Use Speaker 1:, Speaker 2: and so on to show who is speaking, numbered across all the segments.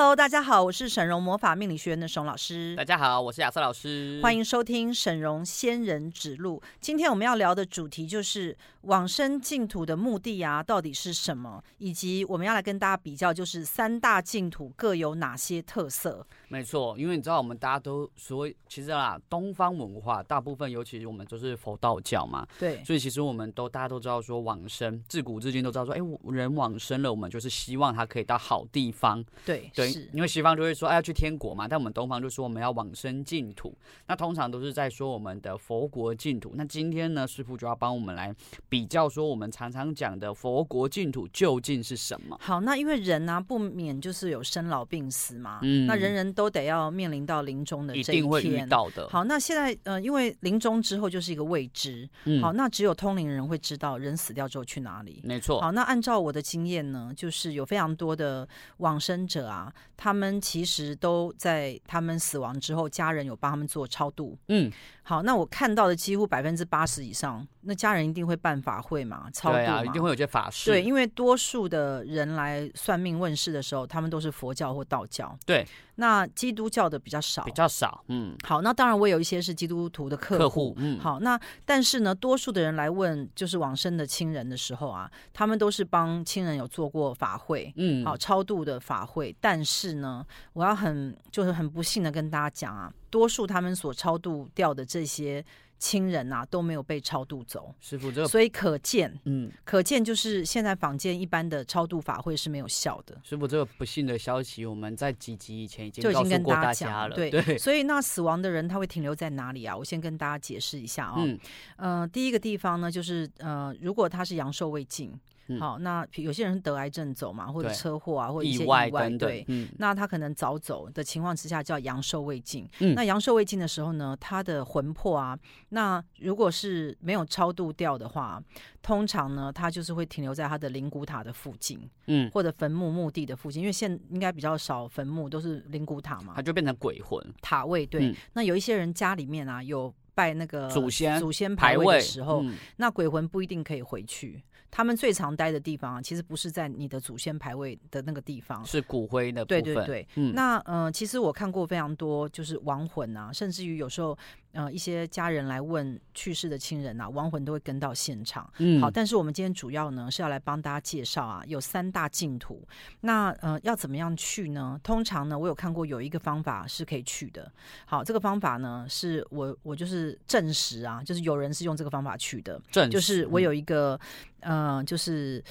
Speaker 1: Hello，大家好，我是沈荣魔法命理学院的沈老师。
Speaker 2: 大家好，我是亚瑟老师。
Speaker 1: 欢迎收听沈荣仙人指路。今天我们要聊的主题就是往生净土的目的啊，到底是什么？以及我们要来跟大家比较，就是三大净土各有哪些特色？
Speaker 2: 没错，因为你知道，我们大家都所谓其实啦，东方文化大部分，尤其是我们都是佛道教嘛，
Speaker 1: 对，
Speaker 2: 所以其实我们都大家都知道说往生，自古至今都知道说，哎，人往生了，我们就是希望他可以到好地方，
Speaker 1: 对，
Speaker 2: 对，因为西方就会说，哎，要去天国嘛，但我们东方就说我们要往生净土，那通常都是在说我们的佛国净土。那今天呢，师傅就要帮我们来比较说，我们常常讲的佛国净土究竟是什么？
Speaker 1: 好，那因为人呢、啊，不免就是有生老病死嘛，嗯，那人人。都得要面临到临终的这一天，
Speaker 2: 一定会遇到的。
Speaker 1: 好，那现在呃，因为临终之后就是一个未知，嗯，好，那只有通灵人会知道人死掉之后去哪里。
Speaker 2: 没错。
Speaker 1: 好，那按照我的经验呢，就是有非常多的往生者啊，他们其实都在他们死亡之后，家人有帮他们做超度。嗯，好，那我看到的几乎百分之八十以上，那家人一定会办法会嘛，超度嘛，
Speaker 2: 对啊，一定会有些法事。
Speaker 1: 对，因为多数的人来算命问世的时候，他们都是佛教或道教。
Speaker 2: 对。
Speaker 1: 那基督教的比较少，
Speaker 2: 比较少，嗯，
Speaker 1: 好，那当然我有一些是基督徒的客户，客户，嗯，好，那但是呢，多数的人来问就是往生的亲人的时候啊，他们都是帮亲人有做过法会，嗯，好，超度的法会，但是呢，我要很就是很不幸的跟大家讲啊，多数他们所超度掉的这些。亲人呐、啊、都没有被超度走，
Speaker 2: 师傅这个，
Speaker 1: 所以可见，嗯，可见就是现在坊间一般的超度法会是没有效的。
Speaker 2: 师傅这个不幸的消息，我们在几集以前已经
Speaker 1: 就已经跟大
Speaker 2: 家
Speaker 1: 讲
Speaker 2: 了，
Speaker 1: 对对。所以那死亡的人他会停留在哪里啊？我先跟大家解释一下哦。嗯，呃，第一个地方呢，就是呃，如果他是阳寿未尽。好，那有些人得癌症走嘛，或者车祸啊，或者一些意外，对，嗯，那他可能早走的情况之下叫阳寿未尽。嗯，那阳寿未尽的时候呢，他的魂魄啊，那如果是没有超度掉的话，通常呢，他就是会停留在他的灵骨塔的附近，嗯，或者坟墓墓地的附近，因为现应该比较少坟墓，都是灵骨塔嘛，
Speaker 2: 他就变成鬼魂
Speaker 1: 塔位。对，嗯，那有一些人家里面啊有拜那个
Speaker 2: 祖先
Speaker 1: 祖先牌位的时候，嗯，那鬼魂不一定可以回去。他们最常待的地方啊，其实不是在你的祖先牌位的那个地方，
Speaker 2: 是骨灰的部分。
Speaker 1: 对对对，嗯，那呃，其实我看过非常多，就是亡魂啊，甚至于有时候。呃，一些家人来问去世的亲人啊，亡魂都会跟到现场。嗯，好，但是我们今天主要呢是要来帮大家介绍啊，有三大净土。那呃，要怎么样去呢？通常呢，我有看过有一个方法是可以去的。好，这个方法呢是我我就是证实啊，就是有人是用这个方法去的。
Speaker 2: 证实，
Speaker 1: 就是我有一个、嗯、呃，就是。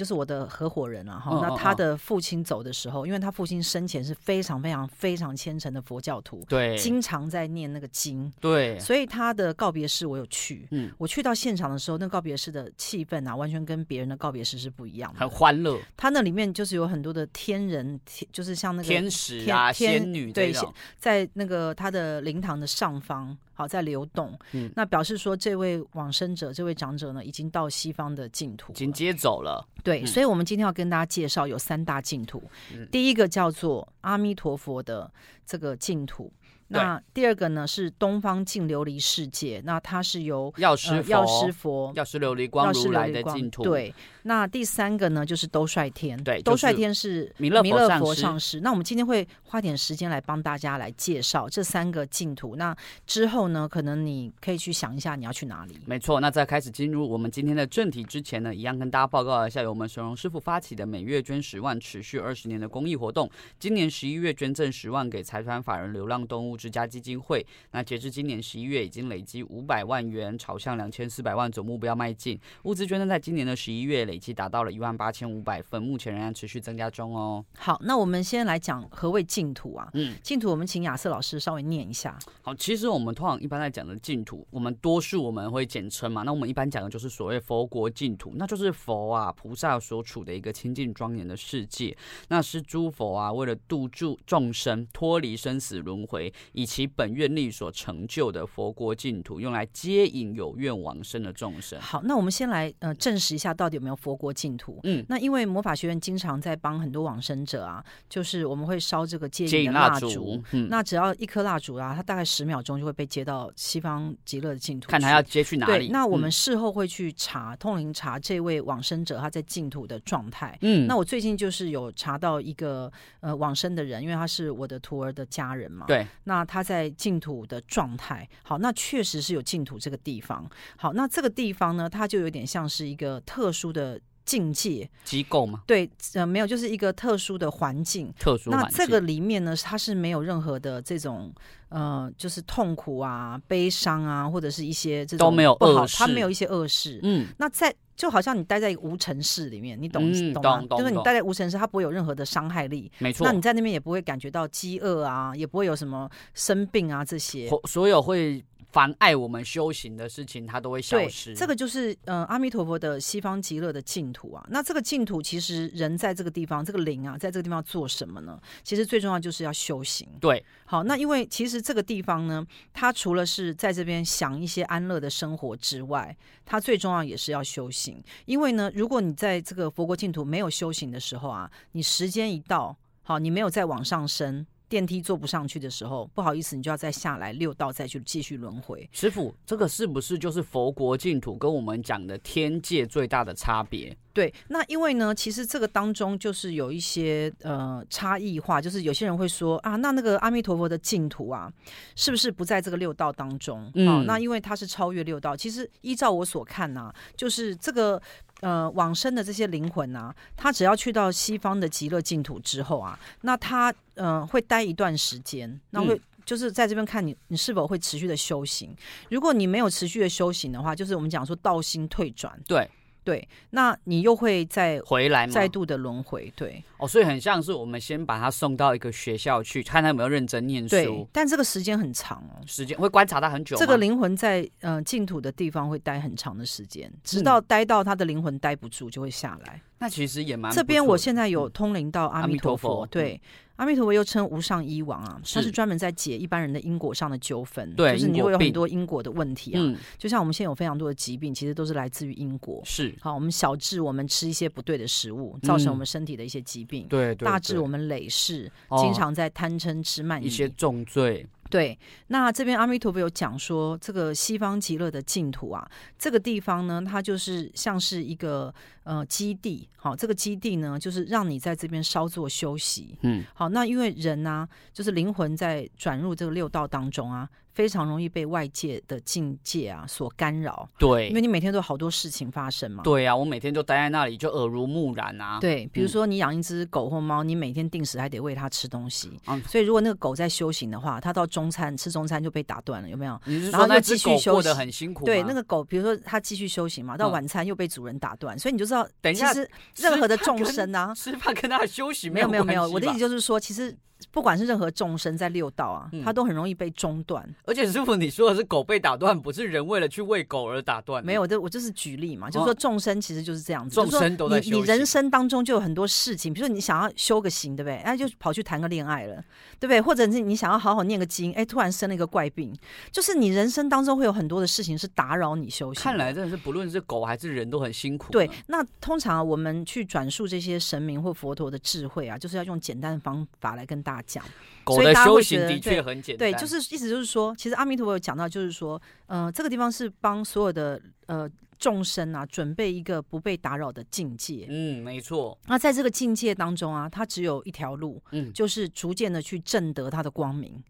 Speaker 1: 就是我的合伙人啊，哈，那他的父亲走的时候，因为他父亲生前是非常非常非常虔诚的佛教徒，
Speaker 2: 对，
Speaker 1: 经常在念那个经，
Speaker 2: 对，
Speaker 1: 所以他的告别式我有去，嗯，我去到现场的时候，那告别式的气氛啊，完全跟别人的告别式是不一样的，
Speaker 2: 很欢乐。
Speaker 1: 他那里面就是有很多的天人，天就是像那个
Speaker 2: 天使啊、仙女，
Speaker 1: 对，在那个他的灵堂的上方。好，在流动，嗯，那表示说这位往生者，这位长者呢，已经到西方的净土，
Speaker 2: 已经接走了。
Speaker 1: 对，嗯、所以，我们今天要跟大家介绍有三大净土，嗯、第一个叫做阿弥陀佛的这个净土。那第二个呢是东方净琉璃世界，那它是由
Speaker 2: 药师
Speaker 1: 药师佛、
Speaker 2: 药师琉璃光如来的净土。
Speaker 1: 对，那第三个呢就是兜率天，
Speaker 2: 对，
Speaker 1: 兜率天是弥勒
Speaker 2: 弥勒佛
Speaker 1: 上师。那我们今天会花点时间来帮大家来介绍这三个净土。那之后呢，可能你可以去想一下你要去哪里。
Speaker 2: 没错，那在开始进入我们今天的正题之前呢，一样跟大家报告一下，由我们神荣师傅发起的每月捐十万、持续二十年的公益活动。今年十一月捐赠十万给财团法人流浪动物之家基金会。那截至今年十一月，已经累积五百万元，朝向两千四百万总目标迈进。物资捐赠在今年的十一月累计达到了一万八千五百份，目前仍然持续增加中哦。
Speaker 1: 好，那我们先来讲何谓净土啊？嗯，净土我们请亚瑟老师稍微念一下。
Speaker 2: 好，其实我们通常一般来讲的净土，我们多数我们会简称嘛。那我们一般讲的就是所谓佛国净土，那就是佛啊菩萨所处的一个清净庄严的世界。那是诸佛啊为了度助众生脱离生死轮回，以其本愿力所成就的佛国净土，用来接引有愿往生的众生。
Speaker 1: 好，那我们先来呃证实一下，到底有没有佛国净土？嗯，那因为魔法学院经常在帮很多往生者啊，就是我们会烧这个接引的蜡烛，嗯，那只要一颗蜡烛啊，它大概十秒钟就会被接到西方极乐的净土。
Speaker 2: 看他要接去哪里？
Speaker 1: 对，那我们事后会去查，嗯、通灵查这位往生者他在净土的状态。
Speaker 2: 嗯，
Speaker 1: 那我最近就是有查到一个呃往生的人，因为他是我的徒儿的家人嘛。
Speaker 2: 对，
Speaker 1: 那他在净土的状态，好，那确实是有净土这个地方。好，那这个地方呢，它就有点像是一个特殊的境界
Speaker 2: 机构吗？
Speaker 1: 对，呃，没有，就是一个特殊的环境。
Speaker 2: 特殊境。
Speaker 1: 那这个里面呢，它是没有任何的这种呃，就是痛苦啊、悲伤啊，或者是一些这种
Speaker 2: 都没有恶事，
Speaker 1: 它没有一些恶事。
Speaker 2: 嗯，那
Speaker 1: 在就好像你待在一个无尘室里面，你懂、
Speaker 2: 嗯、
Speaker 1: 懂吗？
Speaker 2: 懂懂
Speaker 1: 就是你待在无尘室，它不会有任何的伤害力。
Speaker 2: 没错。
Speaker 1: 那你在那边也不会感觉到饥饿啊，也不会有什么生病啊这些。
Speaker 2: 所有会。妨碍我们修行的事情，它都会消失。
Speaker 1: 这个就是呃，阿弥陀佛的西方极乐的净土啊。那这个净土其实人在这个地方，这个灵啊，在这个地方做什么呢？其实最重要就是要修行。
Speaker 2: 对，
Speaker 1: 好，那因为其实这个地方呢，它除了是在这边享一些安乐的生活之外，它最重要也是要修行。因为呢，如果你在这个佛国净土没有修行的时候啊，你时间一到，好，你没有再往上升。电梯坐不上去的时候，不好意思，你就要再下来六道，再去继续轮回。
Speaker 2: 师傅，这个是不是就是佛国净土跟我们讲的天界最大的差别？
Speaker 1: 对，那因为呢，其实这个当中就是有一些呃差异化，就是有些人会说啊，那那个阿弥陀佛的净土啊，是不是不在这个六道当中？嗯，哦、那因为它是超越六道。其实依照我所看呢、啊，就是这个呃往生的这些灵魂啊，他只要去到西方的极乐净土之后啊，那他呃会待一段时间，那会就是在这边看你你是否会持续的修行。如果你没有持续的修行的话，就是我们讲说道心退转。
Speaker 2: 对。
Speaker 1: 对，那你又会再
Speaker 2: 回来
Speaker 1: 再度的轮回，对。
Speaker 2: 哦，所以很像是我们先把他送到一个学校去，看他有没有认真念书。
Speaker 1: 对，但这个时间很长哦，
Speaker 2: 时间会观察他很久。
Speaker 1: 这个灵魂在呃净土的地方会待很长的时间，直到待到他的灵魂待不住就会下来。嗯、
Speaker 2: 那其实也蛮。
Speaker 1: 这边我现在有通灵到阿弥陀佛，
Speaker 2: 嗯、陀佛
Speaker 1: 对。嗯阿弥陀佛又称无上医王啊，他是专门在解一般人的因果上的纠纷，
Speaker 2: 对，
Speaker 1: 就是你会有很多因果的问题啊。
Speaker 2: 嗯，
Speaker 1: 就像我们现在有非常多的疾病，其实都是来自于因果。
Speaker 2: 是，
Speaker 1: 好，我们小至我们吃一些不对的食物，造成我们身体的一些疾病；
Speaker 2: 对，
Speaker 1: 大致我们累世经常在贪嗔痴慢疑。
Speaker 2: 一些重罪。
Speaker 1: 对，那这边阿弥陀佛有讲说，这个西方极乐的净土啊，这个地方呢，它就是像是一个呃基地，好，这个基地呢，就是让你在这边稍作休息，
Speaker 2: 嗯，
Speaker 1: 好，那因为人呢、啊，就是灵魂在转入这个六道当中啊。非常容易被外界的境界啊所干扰，
Speaker 2: 对，
Speaker 1: 因为你每天都有好多事情发生嘛。
Speaker 2: 对啊，我每天就待在那里，就耳濡目染啊。
Speaker 1: 对，比如说你养一只狗或猫，你每天定时还得喂它吃东西。
Speaker 2: 嗯，
Speaker 1: 所以如果那个狗在修行的话，它到中餐吃中餐就被打断了，有没有？
Speaker 2: 你是
Speaker 1: 说
Speaker 2: 那只狗过得很辛苦？
Speaker 1: 对，那个狗，比如说它继续修行嘛，到晚餐又被主人打断，嗯、所以你就知道，等一下，其实任何的众生啊，
Speaker 2: 吃饭跟他休息
Speaker 1: 没有没有没有，我的意思就是说，其实。不管是任何众生在六道啊，他、嗯、都很容易被中断。
Speaker 2: 而且师傅，你说的是狗被打断，不是人为了去喂狗而打断。
Speaker 1: 没有，这我就是举例嘛，哦、就是说众生其实就是这样子。
Speaker 2: 众生都在
Speaker 1: 你，你人生当中就有很多事情，比如说你想要修个行，对不对？哎，就跑去谈个恋爱了，对不对？或者是你想要好好念个经，哎，突然生了一个怪病，就是你人生当中会有很多的事情是打扰你修行。
Speaker 2: 看来真的是不论是狗还是人都很辛苦。
Speaker 1: 对，那通常我们去转述这些神明或佛陀的智慧啊，就是要用简单的方法来跟大家讲。
Speaker 2: 狗的修行的确很简单，
Speaker 1: 对，就是意思就是说，其实阿弥陀佛有讲到，就是说，呃，这个地方是帮所有的呃众生啊，准备一个不被打扰的境界。
Speaker 2: 嗯，没错。
Speaker 1: 那在这个境界当中啊，它只有一条路，
Speaker 2: 嗯，
Speaker 1: 就是逐渐的去证得它的光明。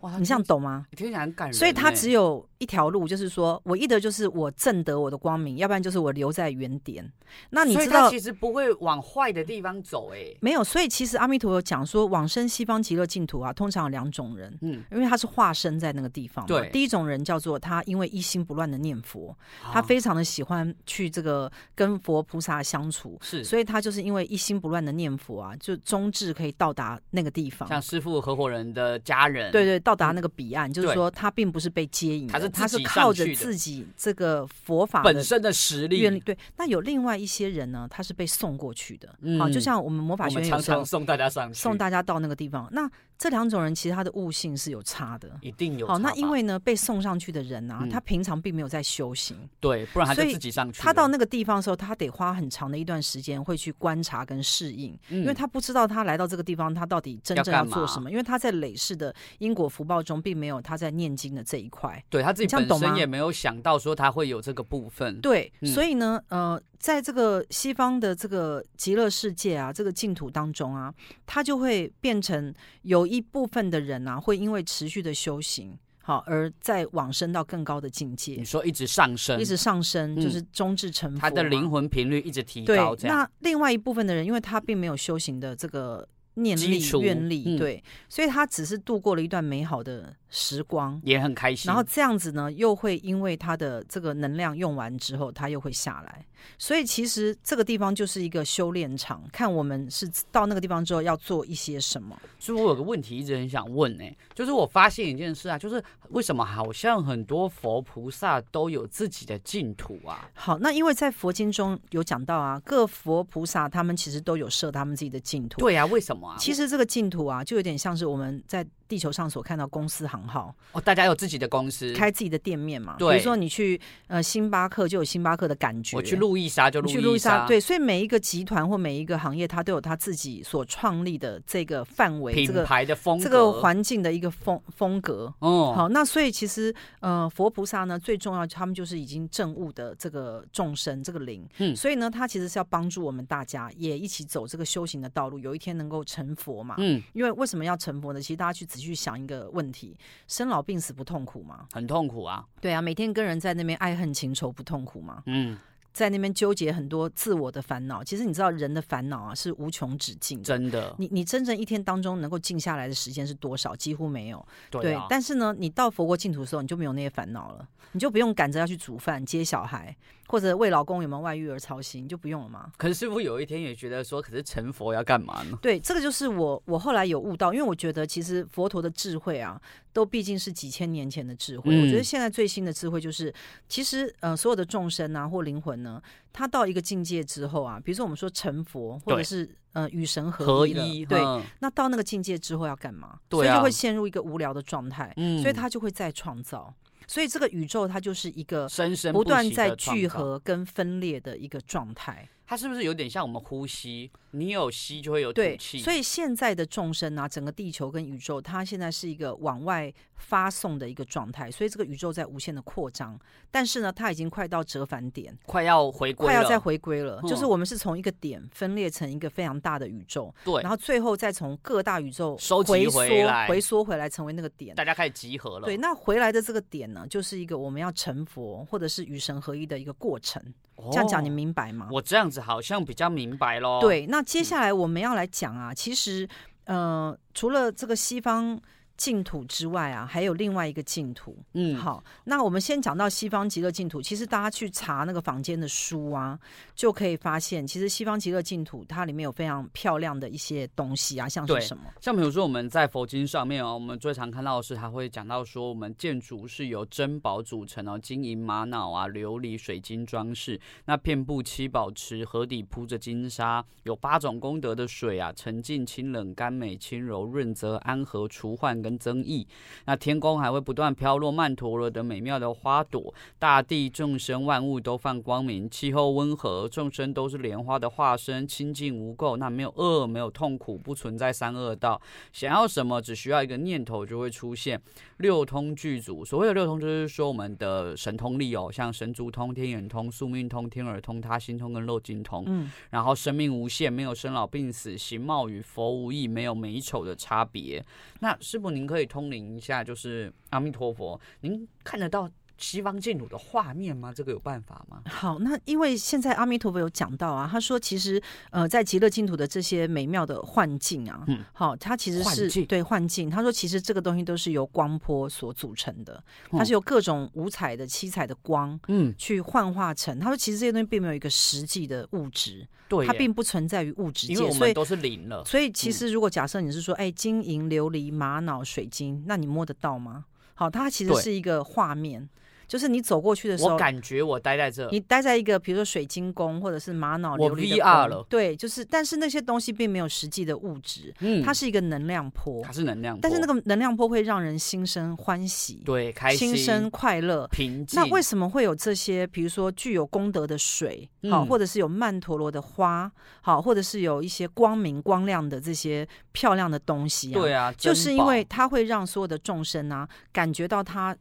Speaker 2: 哇，
Speaker 1: 你这样懂吗？
Speaker 2: 听起来很感人。
Speaker 1: 所以它只有一条路，就是说我一的就是我正得我的光明，要不然就是我留在原点。那你知道，
Speaker 2: 其实不会往坏的地方走，哎，
Speaker 1: 没有。所以其实阿弥陀佛讲说，往生西方极乐净土啊，通常有两种人，
Speaker 2: 嗯，
Speaker 1: 因为他是化身在那个地方嘛。
Speaker 2: 对，
Speaker 1: 第一种人叫做他因为一心不乱的念佛，他非常的喜欢去这个跟佛菩萨相处，
Speaker 2: 是，
Speaker 1: 所以他就是因为一心不乱的念佛啊，就终至可以到达那个地方。
Speaker 2: 像师父合伙人的家人，
Speaker 1: 对对，到达那个彼岸。就是说，他并不是被接引，
Speaker 2: 他是
Speaker 1: 他是靠着自己这个佛法
Speaker 2: 本身的实力。
Speaker 1: 对，那有另外一些人呢，他是被送过去的。嗯，好，就像我们魔法学院
Speaker 2: 常常送大家上去，
Speaker 1: 送大家到那个地方。那这两种人其实他的悟性是有差的，
Speaker 2: 一定有。
Speaker 1: 好，那因为呢，被送上去的人啊，他平常并没有在修行，
Speaker 2: 对，不然他就自己上去。
Speaker 1: 他到那个地方的时候，他得花很长的一段时间会去观察跟适应，因为他不知道他来到这个地方，他到底真正要做什么。因为他在累世的因果福报中，并没有他在念经的这一块。
Speaker 2: 对，他自己本身也没有想到说他会有这个部分。
Speaker 1: 对，所以呢，呃。在这个西方的这个极乐世界啊，这个净土当中啊，它就会变成有一部分的人啊，会因为持续的修行，好，而再往生到更高的境界。
Speaker 2: 你说一直上升，
Speaker 1: 一直上升，就是终至成佛，
Speaker 2: 他的灵魂频率一直提高。
Speaker 1: 对，那另外一部分的人，因为他并没有修行的这个念力、愿力，嗯、对，所以他只是度过了一段美好的时光，
Speaker 2: 也很开心。
Speaker 1: 然后这样子呢，又会因为他的这个能量用完之后，他又会下来。所以其实这个地方就是一个修炼场，看我们是到那个地方之后要做一些什么。
Speaker 2: 所以我有个问题一直很想问呢、欸，就是我发现一件事啊，就是为什么好像很多佛菩萨都有自己的净土啊？
Speaker 1: 好，那因为在佛经中有讲到啊，各佛菩萨他们其实都有设他们自己的净土。
Speaker 2: 对啊，为什么啊？
Speaker 1: 其实这个净土啊，就有点像是我们在。地球上所看到公司行号
Speaker 2: 哦，大家有自己的公司，
Speaker 1: 开自己的店面嘛。
Speaker 2: 对，
Speaker 1: 比如说你去呃星巴克，就有星巴克的感觉。
Speaker 2: 我去路易莎就路易莎，
Speaker 1: 去路易莎，对。所以每一个集团或每一个行业，它都有它自己所创立的这个范围、
Speaker 2: 品牌的风格、
Speaker 1: 这个环境的一个风风格。哦，好，那所以其实呃，佛菩萨呢，最重要，他们就是已经证悟的这个众生，这个灵。嗯，所以呢，他其实是要帮助我们大家也一起走这个修行的道路，有一天能够成佛嘛。嗯，因为为什么要成佛呢？其实大家去仔细想一个问题。生老病死不痛苦吗？
Speaker 2: 很痛苦啊！
Speaker 1: 对啊，每天跟人在那边爱恨情仇不痛苦吗？嗯。在那边纠结很多自我的烦恼，其实你知道人的烦恼啊是无穷止境，
Speaker 2: 真的。
Speaker 1: 你你真正一天当中能够静下来的时间是多少？几乎没有。
Speaker 2: 对啊。
Speaker 1: 对，但是呢，你到佛国净土的时候，你就没有那些烦恼了，你就不用赶着要去煮饭、接小孩，或者为老公有没有外遇而操心，就不用了吗？
Speaker 2: 可是师傅有一天也觉得说，可是成佛要干嘛呢？
Speaker 1: 对，这个就是我我后来有悟到，因为我觉得其实佛陀的智慧啊，都毕竟是几千年前的智慧。嗯。我觉得现在最新的智慧就是，其实呃，所有的众生啊或灵魂呢。他到一个境界之后啊，比如说我们说成佛，或者是呃与神合一了，合一对，那到那个境界之后要干嘛？对啊，所以就会陷入一个无聊的状态，嗯，所以他就会再创造。所以这个宇宙它就是一个不断在聚合跟分裂的一个状态。
Speaker 2: 它是不是有点像我们呼吸？你有吸就会有吐气。
Speaker 1: 所以现在的众生啊，整个地球跟宇宙，它现在是一个往外发送的一个状态。所以这个宇宙在无限的扩张，但是呢，它已经快到折返点，
Speaker 2: 快要回归，
Speaker 1: 快要再回归了。就是我们是从一个点分裂成一个非常大的宇宙，对，然后最后再从各大宇宙
Speaker 2: 收集回来，
Speaker 1: 回缩回来成为那个点，
Speaker 2: 大家开始集合了。
Speaker 1: 对，那回来的这个点呢，就是一个我们要成佛或者是与神合一的一个过程。这样讲你明白吗？
Speaker 2: 我这样子好像比较明白喽。
Speaker 1: 对，那接下来我们要来讲啊，其实，呃，除了这个西方。净土之外啊，还有另外一个净土。嗯，好，那我们先讲到西方极乐净土。其实大家去查那个房间的书啊，就可以发现，其实西方极乐净土它里面有非常漂亮的一些东西啊，像是什么？
Speaker 2: 像比如说我们在佛经上面哦，我们最常看到的是，它会讲到说，我们建筑是由珍宝组成哦，金银玛瑙啊、琉璃、水晶装饰，那遍布七宝池，河底铺着金沙，有八种功德的水啊，沉静、清冷、甘美、轻柔、润泽、安和、除患跟增益，那天空还会不断飘落曼陀罗的美妙的花朵，大地众生万物都放光明，气候温和，众生都是莲花的化身，清净无垢，那没有恶，没有痛苦，不存在三恶道，想要什么只需要一个念头就会出现，六通具足。所谓的六通就是说我们的神通力哦，像神足通、天眼通、宿命通、天耳通、他心通跟漏尽通，嗯，然后生命无限，没有生老病死，形貌与佛无异，没有美丑的差别。那师父，您可以通灵一下，就是阿弥陀佛，您看得到西方净土的画面吗？这个有办法吗？
Speaker 1: 好，那因为现在阿弥陀佛有讲到啊，他说其实呃，在极乐净土的这些美妙的幻境啊，嗯，好，它其实是
Speaker 2: 幻
Speaker 1: 对幻境。他说其实这个东西都是由光波所组成的，它是由各种五彩的七彩的光，嗯，去幻化成。他说其实这些东西并没有一个实际的物质。对它并不存在于物质界，
Speaker 2: 因为我们都是零了。
Speaker 1: 所以，所以其实如果假设你是说，哎、嗯，金银琉璃玛瑙水晶，那你摸得到吗？好，它其实是一个画面。就是你走过去的时候，
Speaker 2: 我感觉我待在这，
Speaker 1: 你待在一个比如说水晶宫或者是玛瑙琉璃的
Speaker 2: 我 VR 了，
Speaker 1: 对，就是但是那些东西并没有实际的物质，嗯，它是一个能量波，
Speaker 2: 它是能量波，
Speaker 1: 但是那个能量波会让人心生欢喜，
Speaker 2: 对，开心，
Speaker 1: 心生快乐，
Speaker 2: 平静。
Speaker 1: 那为什么会有这些？比如说具有功德的水，好、嗯，或者是有曼陀罗的花，好，或者是有一些光明光亮的这些漂亮的东西啊，
Speaker 2: 对啊，
Speaker 1: 就是因为它会让所有的众生啊感觉到他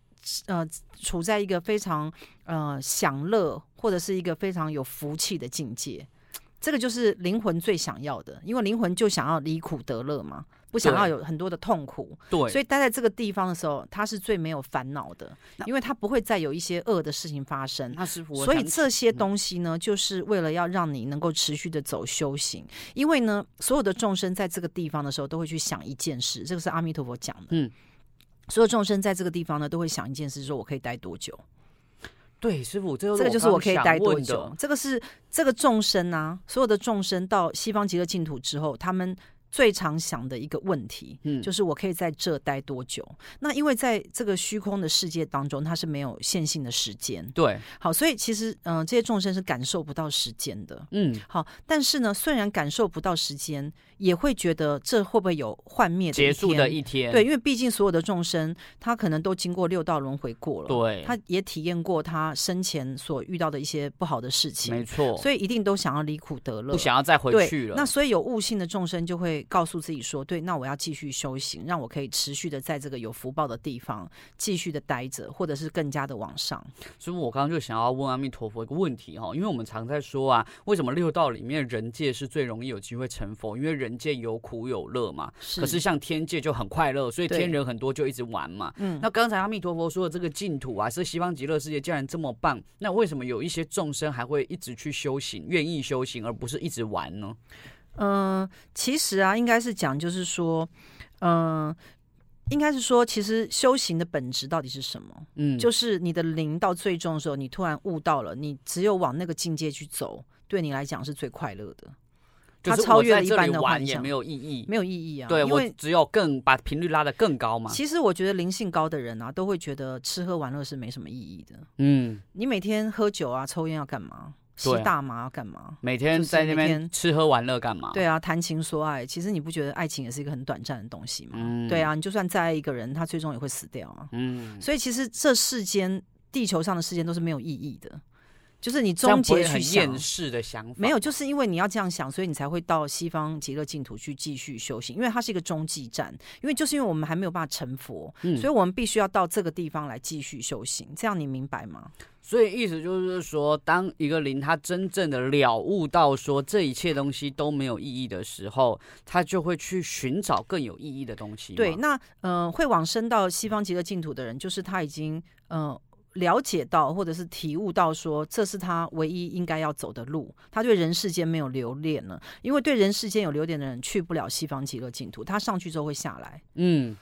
Speaker 1: 呃处在一个非常呃享乐或者是一个非常有福气的境界，这个就是灵魂最想要的，因为灵魂就想要离苦得乐嘛。不想要有很多的痛苦，
Speaker 2: 对，
Speaker 1: 所以待在这个地方的时候，他是最没有烦恼的，因为他不会再有一些恶的事情发生。
Speaker 2: 那师父，
Speaker 1: 所以这些东西呢，就是为了要让你能够持续的走修行。因为呢，所有的众生在这个地方的时候，都会去想一件事，这个是阿弥陀佛讲的。嗯，所有众生在这个地方呢，都会想一件事，说我可以待多久？
Speaker 2: 对，师父，这
Speaker 1: 个就是我可以待多久？这个是这个众生啊，所有的众生到西方极乐净土之后，他们。最常想的一个问题，嗯，就是我可以在这待多久？那因为在这个虚空的世界当中，它是没有线性的时间，
Speaker 2: 对，
Speaker 1: 好，所以其实，嗯、呃，这些众生是感受不到时间的，嗯，好，但是呢，虽然感受不到时间，也会觉得这会不会有幻灭的
Speaker 2: 结束的一天？
Speaker 1: 对，因为毕竟所有的众生，他可能都经过六道轮回过了，
Speaker 2: 对，
Speaker 1: 他也体验过他生前所遇到的一些不好的事情，
Speaker 2: 没错，
Speaker 1: 所以一定都想要离苦得乐，
Speaker 2: 不想要再回去了。
Speaker 1: 那所以有悟性的众生就会。告诉自己说：“对，那我要继续修行，让我可以持续的在这个有福报的地方继续的待着，或者是更加的往上。”
Speaker 2: 所以，我刚刚就想要问阿弥陀佛一个问题哈，因为我们常在说啊，为什么六道里面人界是最容易有机会成佛？因为人界有苦有乐嘛。是。可是像天界就很快乐，所以天人很多就一直玩嘛。嗯。那刚才阿弥陀佛说的这个净土啊，是西方极乐世界，既然这么棒，那为什么有一些众生还会一直去修行，愿意修行，而不是一直玩呢？
Speaker 1: 嗯、呃，其实啊，应该是讲，就是说，嗯、呃，应该是说，其实修行的本质到底是什么？嗯，就是你的灵到最终的时候，你突然悟到了，你只有往那个境界去走，对你来讲是最快乐的。它超越了一般的幻想，
Speaker 2: 也没有意义，
Speaker 1: 没有意义啊。
Speaker 2: 对，
Speaker 1: 因为
Speaker 2: 我只有更把频率拉得更高嘛。
Speaker 1: 其实我觉得灵性高的人啊，都会觉得吃喝玩乐是没什么意义的。嗯，你每天喝酒啊、抽烟要干嘛？吸大麻要干嘛？
Speaker 2: 每天在那边吃喝玩乐干嘛？
Speaker 1: 对啊，谈情说爱，其实你不觉得爱情也是一个很短暂的东西吗？嗯，对啊，你就算再爱一个人，他最终也会死掉啊。嗯，所以其实这世间，地球上的世间都是没有意义的。就是你终结去
Speaker 2: 厌世的想法，
Speaker 1: 没有，就是因为你要这样想，所以你才会到西方极乐净土去继续修行，因为它是一个中继站。因为就是因为我们还没有办法成佛，嗯，所以我们必须要到这个地方来继续修行。这样你明白吗？
Speaker 2: 所以意思就是说，当一个灵他真正的了悟到说这一切东西都没有意义的时候，他就会去寻找更有意义的东西。
Speaker 1: 对，那嗯、呃，会往生到西方极乐净土的人，就是他已经嗯。呃了解到，或者是体悟到，说这是他唯一应该要走的路。他对人世间没有留恋了，因为对人世间有留恋的人去不了西方极乐净土。他上去之后会下来。嗯。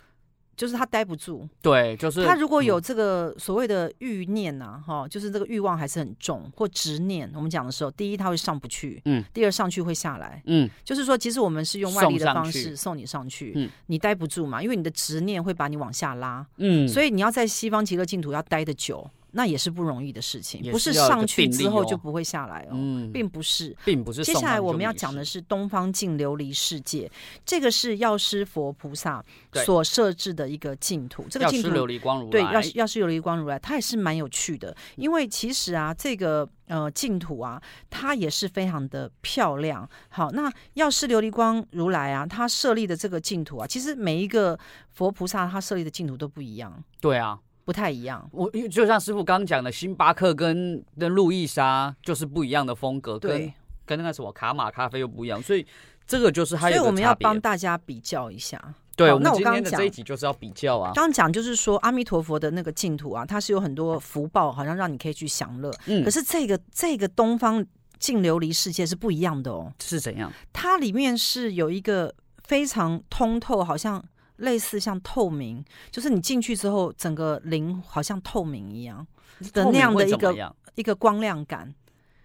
Speaker 1: 就是他待不住，
Speaker 2: 对，就是
Speaker 1: 他如果有这个所谓的欲念呐、啊，哈、嗯，就是这个欲望还是很重或执念。我们讲的时候，第一他会上不去，嗯，第二上去会下来，嗯，就是说，其实我们是用外力的方式送你上去，嗯，你待不住嘛，因为你的执念会把你往下拉，嗯，所以你要在西方极乐净土要待得久。那也是不容易的事情，不是上去之后就不会下来哦，嗯，并不是，
Speaker 2: 并不是。
Speaker 1: 接下来我们要讲的是东方净琉璃世界，这个是药师佛菩萨所设置的一个净土。这个净土，
Speaker 2: 琉璃光如来，
Speaker 1: 对，药药师琉璃光如来，它也是蛮有趣的，因为其实啊，这个呃净土啊，它也是非常的漂亮。好，那药师琉璃光如来啊，他设立的这个净土啊，其实每一个佛菩萨他设立的净土都不一样。
Speaker 2: 对啊。
Speaker 1: 不太一样，
Speaker 2: 我就像师傅刚讲的，星巴克跟跟路易莎就是不一样的风格，对，跟跟那个什么卡玛咖啡又不一样，所以这个就是还有。
Speaker 1: 所以我们要帮大家比较一下。
Speaker 2: 对，那我今天的这一集就是要比较啊。
Speaker 1: 刚刚讲就是说，阿弥陀佛的那个净土啊，它是有很多福报，好像让你可以去享乐。嗯，可是这个这个东方净琉璃世界是不一样的哦。
Speaker 2: 是怎样？
Speaker 1: 它里面是有一个非常通透，好像。类似像透明，就是你进去之后，整个灵好像透明一样的那样的一个一个光亮感。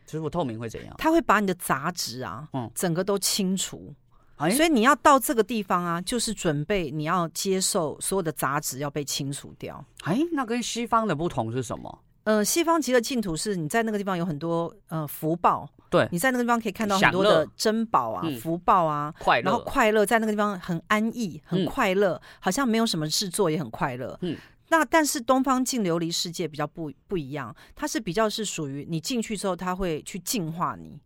Speaker 2: 其实我透明会怎样？
Speaker 1: 它会把你的杂质啊，嗯，整个都清除。欸、所以你要到这个地方啊，就是准备你要接受所有的杂质要被清除掉。
Speaker 2: 哎、欸，那跟西方的不同是什么？
Speaker 1: 呃，西方极乐净土是你在那个地方有很多呃福报，
Speaker 2: 对，
Speaker 1: 你在那个地方可以看到很多的珍宝啊、嗯、福报啊，
Speaker 2: 快乐，
Speaker 1: 然后快乐在那个地方很安逸、很快乐，嗯、好像没有什么事做也很快乐。嗯，那但是东方净琉璃世界比较不不一样，它是比较是属于你进去之后，它会去净化你。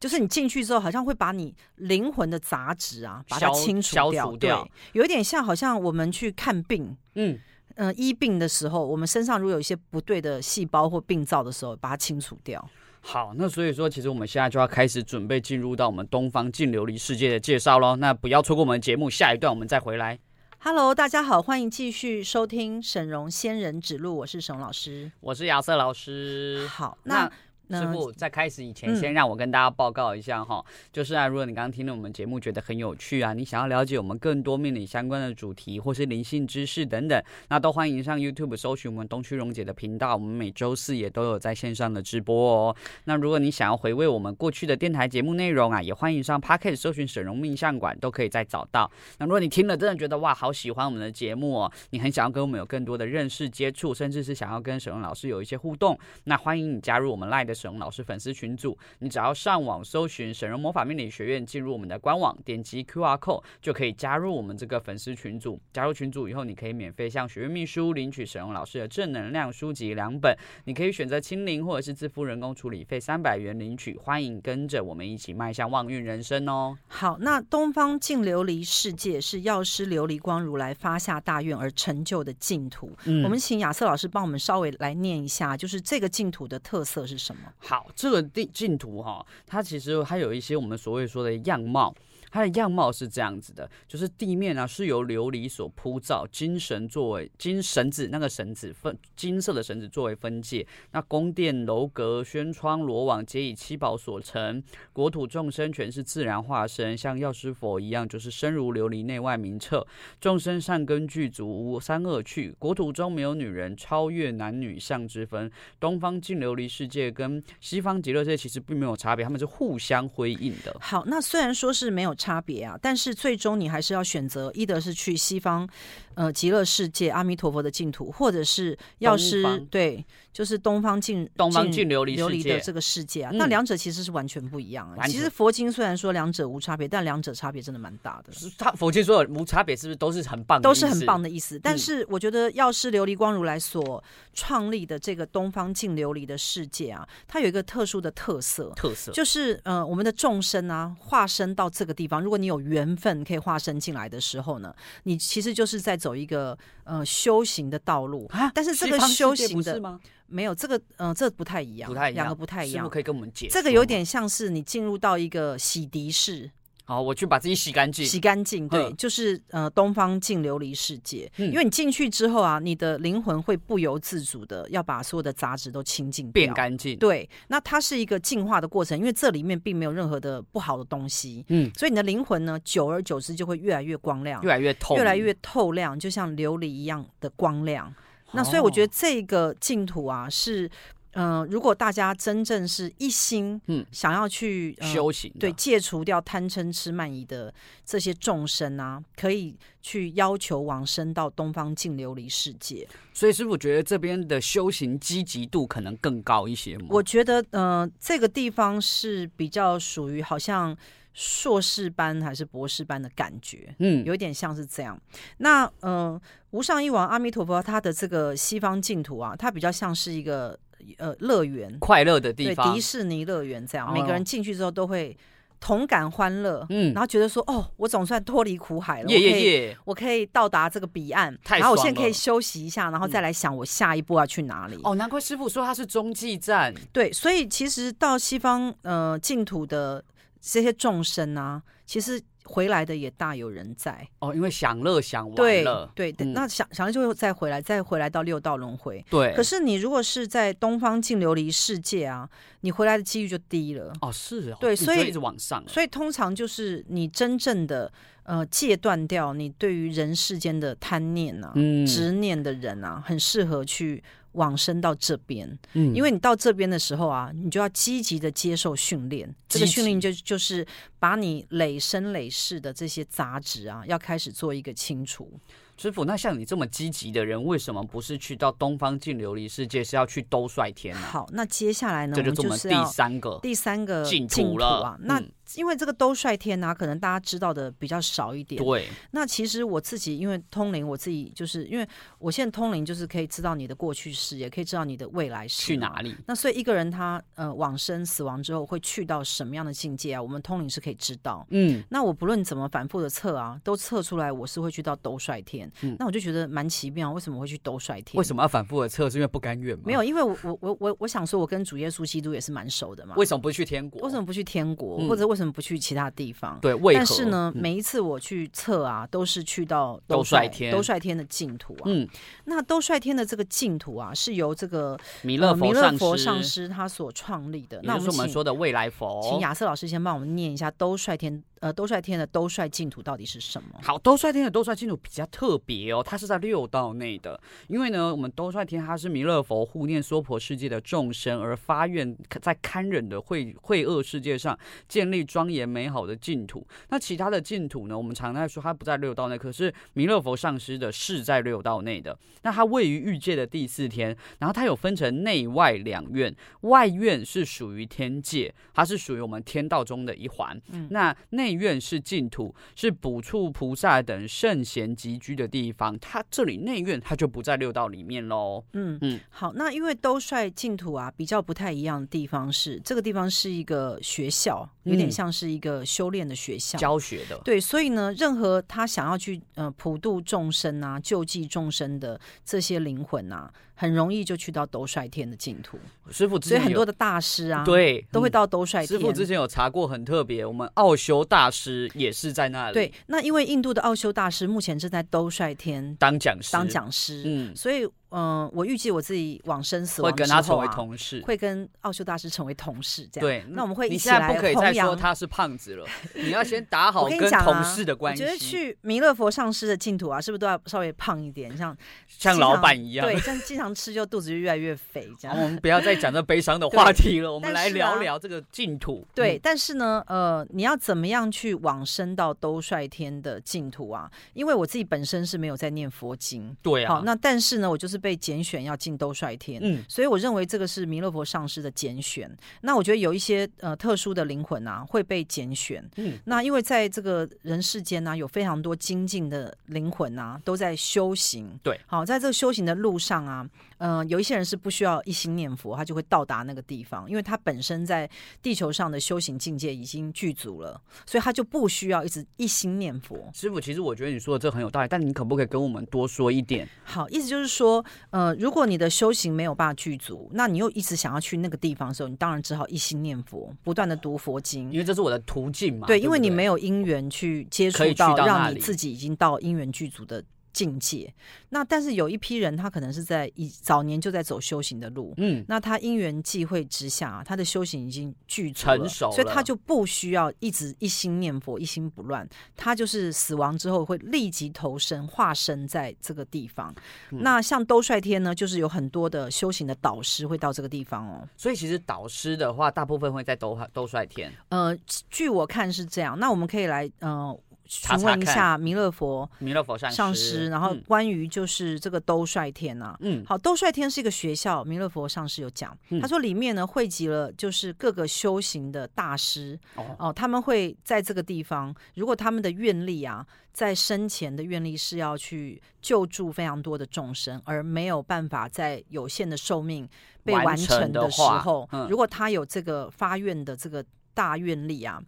Speaker 1: 就是你进去之后，好像会把你灵魂的杂质啊，把它清除掉，除掉。对，有一点像好像我们去看病，嗯嗯、呃，医病的时候，我们身上如果有一些不对的细胞或病灶的时候，把它清除掉。
Speaker 2: 好，那所以说，其实我们现在就要开始准备进入到我们东方净琉璃世界的介绍喽。那不要错过我们的节目，下一段我们再回来。
Speaker 1: Hello，大家好，欢迎继续收听沈荣仙人指路，我是沈老师，
Speaker 2: 我是亚瑟老师。
Speaker 1: 好，那。那
Speaker 2: 师傅在开始以前，先让我跟大家报告一下哈，嗯、就是啊，如果你刚刚听了我们节目觉得很有趣啊，你想要了解我们更多命理相关的主题或是灵性知识等等，那都欢迎上 YouTube 搜寻我们东区荣姐的频道，我们每周四也都有在线上的直播哦。那如果你想要回味我们过去的电台节目内容啊，也欢迎上 Pocket 搜寻沈荣命相馆，都可以再找到。那如果你听了真的觉得哇，好喜欢我们的节目哦，你很想要跟我们有更多的认识接触，甚至是想要跟沈荣老师有一些互动，那欢迎你加入我们 Line 的沈荣老师粉丝群组，你只要上网搜寻沈荣魔法命理学院，进入我们的官网，点击 QR code 就可以加入我们这个粉丝群组。加入群组以后，你可以免费向学院秘书领取沈荣老师的正能量书籍两本。你可以选择清零或者是自付人工处理费三百元领取。欢迎跟着我们一起迈向旺运人生哦。
Speaker 1: 好，那东方净琉璃世界是药师琉璃光如来发下大愿而成就的净土。嗯，我们请亚瑟老师帮我们稍微来念一下，就是这个净土的特色是什么？
Speaker 2: 好，这个。地净土哈，它其实还有一些我们所谓说的样貌。它的样貌是这样子的，就是地面呢是由琉璃所铺造，金绳作为金绳子，那个绳子分金色的绳子作为分界。那宫殿楼阁、轩窗、罗网皆以七宝所成。国土众生全是自然化身，像药师佛一样，就是身如琉璃，内外明澈。众生善根具足，无三恶趣。国土中没有女人，超越男女相之分。东方净琉璃世界跟西方极乐世界其实并没有差别，他们是互相辉映的。
Speaker 1: 好，那虽然说是没有。差别啊，但是最终你还是要选择，一的是去西方，呃，极乐世界阿弥陀佛的净土，或者是药师对，就是东方净
Speaker 2: 东方净琉璃
Speaker 1: 琉璃的这个世界啊。那两者其实是完全不一样啊。其实佛经虽然说两者无差别，但两者差别真的蛮大的。
Speaker 2: 他佛经说的无差别，是不是都是很棒的？
Speaker 1: 都是很棒的意思。但是我觉得药师琉璃光如来所创立的这个东方净琉璃的世界啊，它有一个特殊的特色，
Speaker 2: 特色
Speaker 1: 就是呃，我们的众生啊，化身到这个地方。如果你有缘分可以化身进来的时候呢，你其实就是在走一个呃修行的道路啊。但是这个修行的没有这个呃，这不太一样，不太两个不太一样。
Speaker 2: 可以跟我们解，
Speaker 1: 这个有点像是你进入到一个洗涤室。
Speaker 2: 好，我去把自己洗干净，
Speaker 1: 洗干净，对，嗯、就是呃，东方净琉璃世界。嗯、因为你进去之后啊，你的灵魂会不由自主的要把所有的杂质都清净，
Speaker 2: 变干净。
Speaker 1: 对，那它是一个净化的过程，因为这里面并没有任何的不好的东西。嗯，所以你的灵魂呢，久而久之就会越来越光亮，
Speaker 2: 越来越透，
Speaker 1: 越来越透亮，就像琉璃一样的光亮。哦、那所以我觉得这个净土啊是。嗯、呃，如果大家真正是一心，嗯，想要去、呃、
Speaker 2: 修行，
Speaker 1: 对，戒除掉贪嗔痴慢疑的这些众生啊，可以去要求往生到东方净琉璃世界。
Speaker 2: 所以师傅觉得这边的修行积极度可能更高一些吗？
Speaker 1: 我觉得，呃，这个地方是比较属于好像硕士班还是博士班的感觉，嗯，有点像是这样。那，呃，无上一王阿弥陀佛他的这个西方净土啊，它比较像是一个。呃，乐园
Speaker 2: 快乐的地方，
Speaker 1: 迪士尼乐园这样，哦、每个人进去之后都会同感欢乐，嗯，然后觉得说，哦，我总算脱离苦海了，
Speaker 2: 耶耶耶，
Speaker 1: 我可以到达这个彼岸，然后我现在可以休息一下，然后再来想我下一步要去哪里。
Speaker 2: 哦，难怪师傅说它是中继站，
Speaker 1: 对，所以其实到西方呃净土的这些众生啊，其实。回来的也大有人在
Speaker 2: 哦，因为享乐享完了，
Speaker 1: 对对，嗯、那享享乐就会再回来，再回来到六道轮回。
Speaker 2: 对，
Speaker 1: 可是你如果是在东方净琉璃世界啊，你回来的几率就低了。
Speaker 2: 哦，是哦，
Speaker 1: 对，所以
Speaker 2: 一直往上，
Speaker 1: 所以通常就是你真正的呃戒断掉你对于人世间的贪念啊、执、嗯、念的人啊，很适合去。往生到这边，嗯，因为你到这边的时候啊，你就要积极的接受训练，这个训练就就是把你累生累世的这些杂质啊，要开始做一个清除。
Speaker 2: 师傅，那像你这么积极的人，为什么不是去到东方净琉璃世界，是要去兜率天呢？
Speaker 1: 好，那接下来呢，
Speaker 2: 这就是我们第三个
Speaker 1: 第三个净土了。那因为这个兜率天呐、啊，可能大家知道的比较少一点。
Speaker 2: 对。
Speaker 1: 那其实我自己因为通灵，我自己就是因为我现在通灵，就是可以知道你的过去式，也可以知道你的未来式。
Speaker 2: 去哪里？
Speaker 1: 那所以一个人他呃往生死亡之后会去到什么样的境界啊？我们通灵是可以知道。嗯。那我不论怎么反复的测啊，都测出来我是会去到兜率天。嗯。那我就觉得蛮奇妙，为什么会去兜率天？
Speaker 2: 为什么要反复的测？是因为不甘愿吗？
Speaker 1: 没有，因为我我我我我想说，我跟主耶稣基督也是蛮熟的嘛。
Speaker 2: 为什么不去天国？
Speaker 1: 为什么不去天国？嗯、或者为什么不去其他地方？
Speaker 2: 对，为何？
Speaker 1: 但是呢，嗯、每一次我去测啊，都是去到兜率天，兜率天的净土啊。嗯，那兜率天的这个净土啊，是由这个
Speaker 2: 弥勒佛
Speaker 1: 弥勒佛上师他所创立的。那
Speaker 2: 是我们说的未来佛，
Speaker 1: 请亚瑟老师先帮我们念一下兜率天。呃，兜率天的兜率净土到底是什么？
Speaker 2: 好，兜率天的兜率净土比较特别哦，它是在六道内的。因为呢，我们兜率天它是弥勒佛护念娑婆世界的众生而发愿，在堪忍的秽秽恶世界上建立庄严美好的净土。那其他的净土呢，我们常在说它不在六道内，可是弥勒佛上师的是在六道内的。那它位于欲界的第四天，然后它有分成内外两院，外院是属于天界，它是属于我们天道中的一环。嗯，那内院是净土，是补处菩萨等圣贤集居的地方。它这里内院，它就不在六道里面喽。
Speaker 1: 嗯嗯，好，那因为兜率净土啊，比较不太一样的地方是，这个地方是一个学校，有点像是一个修炼的学校，
Speaker 2: 教学的。
Speaker 1: 对，所以呢，任何他想要去呃普度众生啊、救济众生的这些灵魂啊。很容易就去到兜率天的净土，
Speaker 2: 师傅之，
Speaker 1: 所以很多的大师啊，
Speaker 2: 对，
Speaker 1: 都会到兜率天。
Speaker 2: 师傅之前有查过，很特别，我们奥修大师也是在那里。
Speaker 1: 对，那因为印度的奥修大师目前正在兜率天
Speaker 2: 当讲师，
Speaker 1: 当讲师，嗯，所以。嗯，我预计我自己往生死亡之后、啊、
Speaker 2: 会跟他成为同事，
Speaker 1: 会跟奥修大师成为同事，这样。
Speaker 2: 对，
Speaker 1: 那我们会一起来弘扬。
Speaker 2: 你现在不可以再说他是胖子了，你要先打好跟同事的关系。我，
Speaker 1: 我觉得去弥勒佛上师的净土啊，是不是都要稍微胖一点？像
Speaker 2: 像老板一样，
Speaker 1: 对，像经常吃就肚子就越来越肥 这样。
Speaker 2: 我们不要再讲这悲伤的话题了，我们来聊聊这个净土。
Speaker 1: 对，但是呢，呃，你要怎么样去往生到兜率天的净土啊？因为我自己本身是没有在念佛经，
Speaker 2: 对啊。
Speaker 1: 好，那但是呢，我就是被拣选要。进兜率天，嗯，所以我认为这个是弥勒佛上师的拣选。那我觉得有一些呃特殊的灵魂啊会被拣选，嗯，那因为在这个人世间呢、啊，有非常多精进的灵魂啊都在修行，
Speaker 2: 对，
Speaker 1: 好，在这个修行的路上啊，嗯、呃，有一些人是不需要一心念佛，他就会到达那个地方，因为他本身在地球上的修行境界已经具足了，所以他就不需要一直一心念佛。
Speaker 2: 师傅，其实我觉得你说的这很有道理，但你可不可以跟我们多说一点？
Speaker 1: 好，意思就是说，呃，如果你你的修行没有办法具足，那你又一直想要去那个地方的时候，你当然只好一心念佛，不断的读佛经，
Speaker 2: 因为这是我的途径嘛。
Speaker 1: 对，
Speaker 2: 对对，
Speaker 1: 因为你没有因缘去接触到，让你自己已经到因缘具足的。境界，那但是有一批人，他可能是在一早年就在走修行的路，嗯，那他因缘际会之下，他的修行已经具足，成熟，所以他就不需要一直一心念佛，一心不乱，他就是死亡之后会立即投生化身在这个地方。嗯、那像兜率天呢，就是有很多的修行的导师会到这个地方哦。
Speaker 2: 所以其实导师的话，大部分会在兜兜率天。
Speaker 1: 呃，据我看是这样。那我们可以来，呃。询问一下弥勒佛，
Speaker 2: 弥勒佛上师，
Speaker 1: 上师，然后关于就是这个兜率天啊，嗯，好，兜率天是一个学校，弥勒佛上师有讲，嗯、他说里面呢汇集了就是各个修行的大师，哦，哦，他们会在这个地方，如果他们的愿力啊，在生前的愿力是要去救助非常多的众生，而没有办法在有限的寿命被完成的时候，嗯、如果他有这个发愿的这个大愿力啊。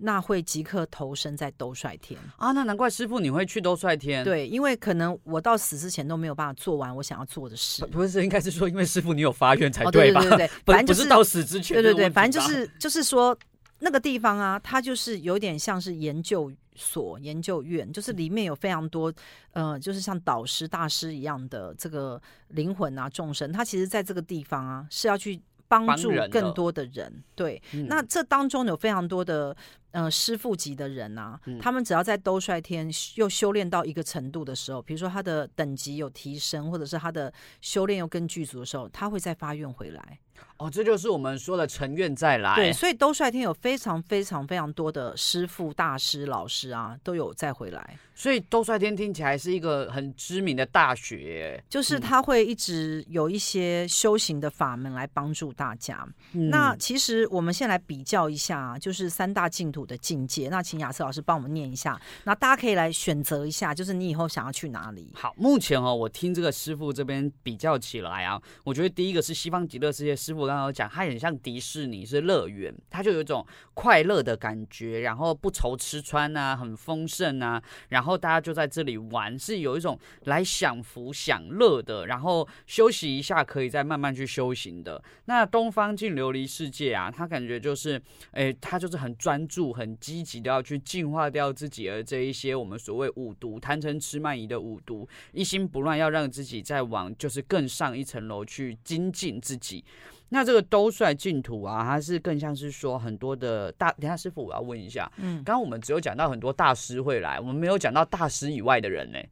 Speaker 1: 那会即刻投身在兜率天
Speaker 2: 啊！那难怪师傅你会去兜率天。
Speaker 1: 对，因为可能我到死之前都没有办法做完我想要做的事。
Speaker 2: 不是，应该是说，因为师傅你有发愿才对吧？
Speaker 1: 哦、对，对对对，反正就是，
Speaker 2: 是到死之前。
Speaker 1: 对对对，反正就是就是说那个地方啊，它就是有点像是研究所、研究院，就是里面有非常多呃，就是像导师、大师一样的这个灵魂啊、众生，他其实在这个地方啊是要去。帮助更多的人，人对，嗯、那这当中有非常多的呃师傅级的人啊，
Speaker 2: 嗯、
Speaker 1: 他们只要在兜率天又修炼到一个程度的时候，比如说他的等级有提升，或者是他的修炼又更具足的时候，他会再发愿回来。
Speaker 2: 哦，这就是我们说的成愿再来。
Speaker 1: 对，所以兜率天有非常非常非常多的师傅、大师、老师啊，都有再回来。
Speaker 2: 所以兜率天听起来是一个很知名的大学，
Speaker 1: 就是他会一直有一些修行的法门来帮助大家。嗯、那其实我们先来比较一下，就是三大净土的境界。那请雅瑟老师帮我们念一下，那大家可以来选择一下，就是你以后想要去哪里。
Speaker 2: 好，目前哦，我听这个师傅这边比较起来啊，我觉得第一个是西方极乐世界师傅刚刚讲，它很像迪士尼是乐园，它就有一种快乐的感觉，然后不愁吃穿啊，很丰盛啊，然后大家就在这里玩，是有一种来享福享乐的，然后休息一下可以再慢慢去修行的。那东方净琉璃世界啊，它感觉就是，哎，它就是很专注、很积极的要去净化掉自己的这一些我们所谓五毒、贪嗔痴慢疑的五毒，一心不乱要让自己再往就是更上一层楼去精进自己。那这个兜率净土啊，它是更像是说很多的大，等下师傅我要问一下，嗯，刚刚我们只有讲到很多大师会来，我们没有讲到大师以外的人呢、欸。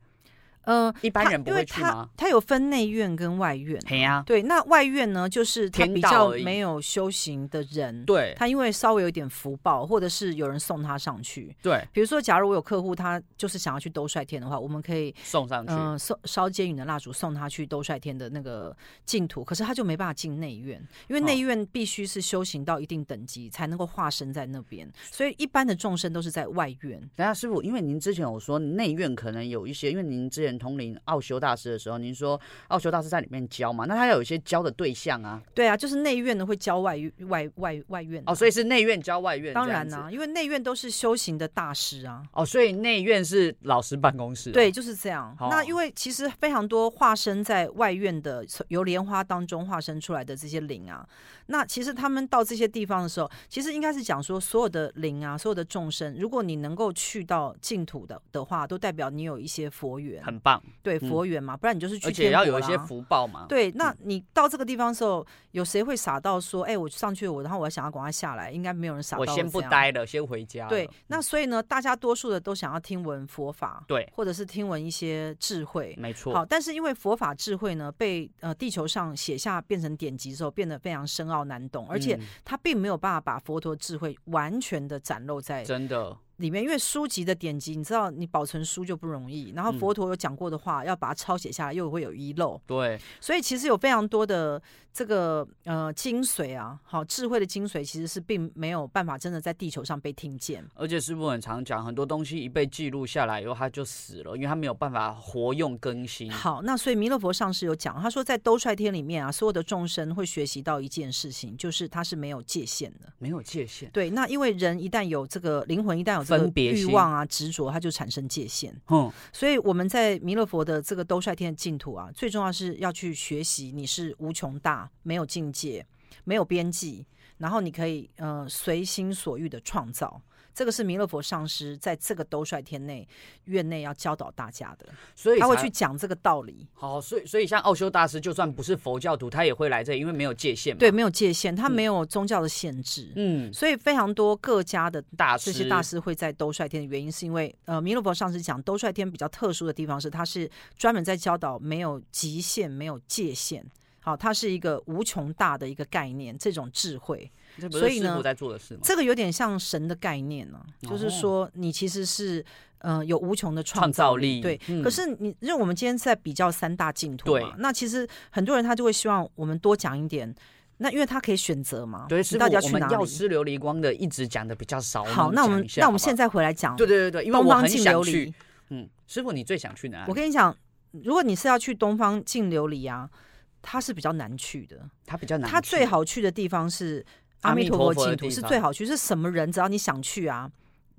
Speaker 1: 呃，
Speaker 2: 一般人不会去吗？
Speaker 1: 他有分内院跟外院。
Speaker 2: 对呀，
Speaker 1: 对，那外院呢，就是他比较没有修行的人。
Speaker 2: 对，
Speaker 1: 他因为稍微有点福报，或者是有人送他上去。
Speaker 2: 对，
Speaker 1: 比如说，假如我有客户，他就是想要去兜率天的话，我们可以
Speaker 2: 送上去，
Speaker 1: 嗯，烧烧接引的蜡烛送他去兜率天的那个净土。可是他就没办法进内院，因为内院必须是修行到一定等级才能够化身在那边。所以一般的众生都是在外院。
Speaker 2: 等下师傅，因为您之前有说内院可能有一些，因为您之前通灵奥修。大师的时候，您说奥修大师在里面教嘛？那他有一些教的对象啊？
Speaker 1: 对啊，就是内院的会教外外外外院
Speaker 2: 哦，所以是内院教外院。
Speaker 1: 当然啊，因为内院都是修行的大师啊。
Speaker 2: 哦，所以内院是老师办公室。
Speaker 1: 对，就是这样。那因为其实非常多化身在外院的，由莲花当中化身出来的这些灵啊，那其实他们到这些地方的时候，其实应该是讲说，所有的灵啊，所有的众生，如果你能够去到净土的的话，都代表你有一些佛
Speaker 2: 缘，棒。
Speaker 1: 对，佛。缘嘛，不然你就是去，
Speaker 2: 而且要有一些福报嘛。
Speaker 1: 对，那你到这个地方的时候，有谁会傻到说，哎，我上去我，然后我想要赶快下来，应该没有人傻到。
Speaker 2: 我先不待了，先回家。
Speaker 1: 对，那所以呢，大家多数的都想要听闻佛法，
Speaker 2: 对，
Speaker 1: 或者是听闻一些智慧，
Speaker 2: 没错。
Speaker 1: 好，但是因为佛法智慧呢，被呃地球上写下变成典籍之后，变得非常深奥难懂，而且它并没有办法把佛陀智慧完全的展露在
Speaker 2: 真的。
Speaker 1: 里面，因为书籍的典籍，你知道，你保存书就不容易。然后佛陀有讲过的话，嗯、要把它抄写下来，又会有遗漏。
Speaker 2: 对，
Speaker 1: 所以其实有非常多的这个呃精髓啊，好智慧的精髓，其实是并没有办法真的在地球上被听见。
Speaker 2: 而且师傅很常讲，很多东西一被记录下来以后，它就死了，因为它没有办法活用更新。
Speaker 1: 好，那所以弥勒佛上师有讲，他说在兜率天里面啊，所有的众生会学习到一件事情，就是它是没有界限的，
Speaker 2: 没有界限。
Speaker 1: 对，那因为人一旦有这个灵魂，一旦有这个欲望。啊，执着，它就产生界限。嗯，所以我们在弥勒佛的这个兜率天的净土啊，最重要是要去学习，你是无穷大，没有境界，没有边际，然后你可以呃随心所欲的创造。这个是弥勒佛上师在这个兜率天内院内要教导大家的，所以他会去讲这个道理。
Speaker 2: 好，所以所以像奥修大师，就算不是佛教徒，他也会来这里，因为没有界限嘛。
Speaker 1: 对，没有界限，他没有宗教的限制。嗯，所以非常多各家的
Speaker 2: 大师，
Speaker 1: 这些大师会在兜率天的原因，是因为呃，弥勒佛上师讲兜率天比较特殊的地方是，他是专门在教导没有极限、没有界限。好，它是一个无穷大的一个概念，这种智慧。所以呢，这个有点像神的概念呢、啊，就是说你其实是呃有无穷的创造力，对。嗯、可是你因为我们今天在比较三大净土嘛，那其实很多人他就会希望我们多讲一点，那因为他可以选择嘛，
Speaker 2: 对，
Speaker 1: 你到底要去哪里？
Speaker 2: 药师琉璃光的一直讲的比较少，
Speaker 1: 好，那我们那我们现在回来讲，
Speaker 2: 对对对对，因为我很想去，嗯，师傅你最想去哪里？
Speaker 1: 我跟你讲，如果你是要去东方净琉璃啊，它是比较难去的，
Speaker 2: 它比较难，
Speaker 1: 它最好去的地方是。阿弥陀佛净土是最好去，是什么人只要你想去啊，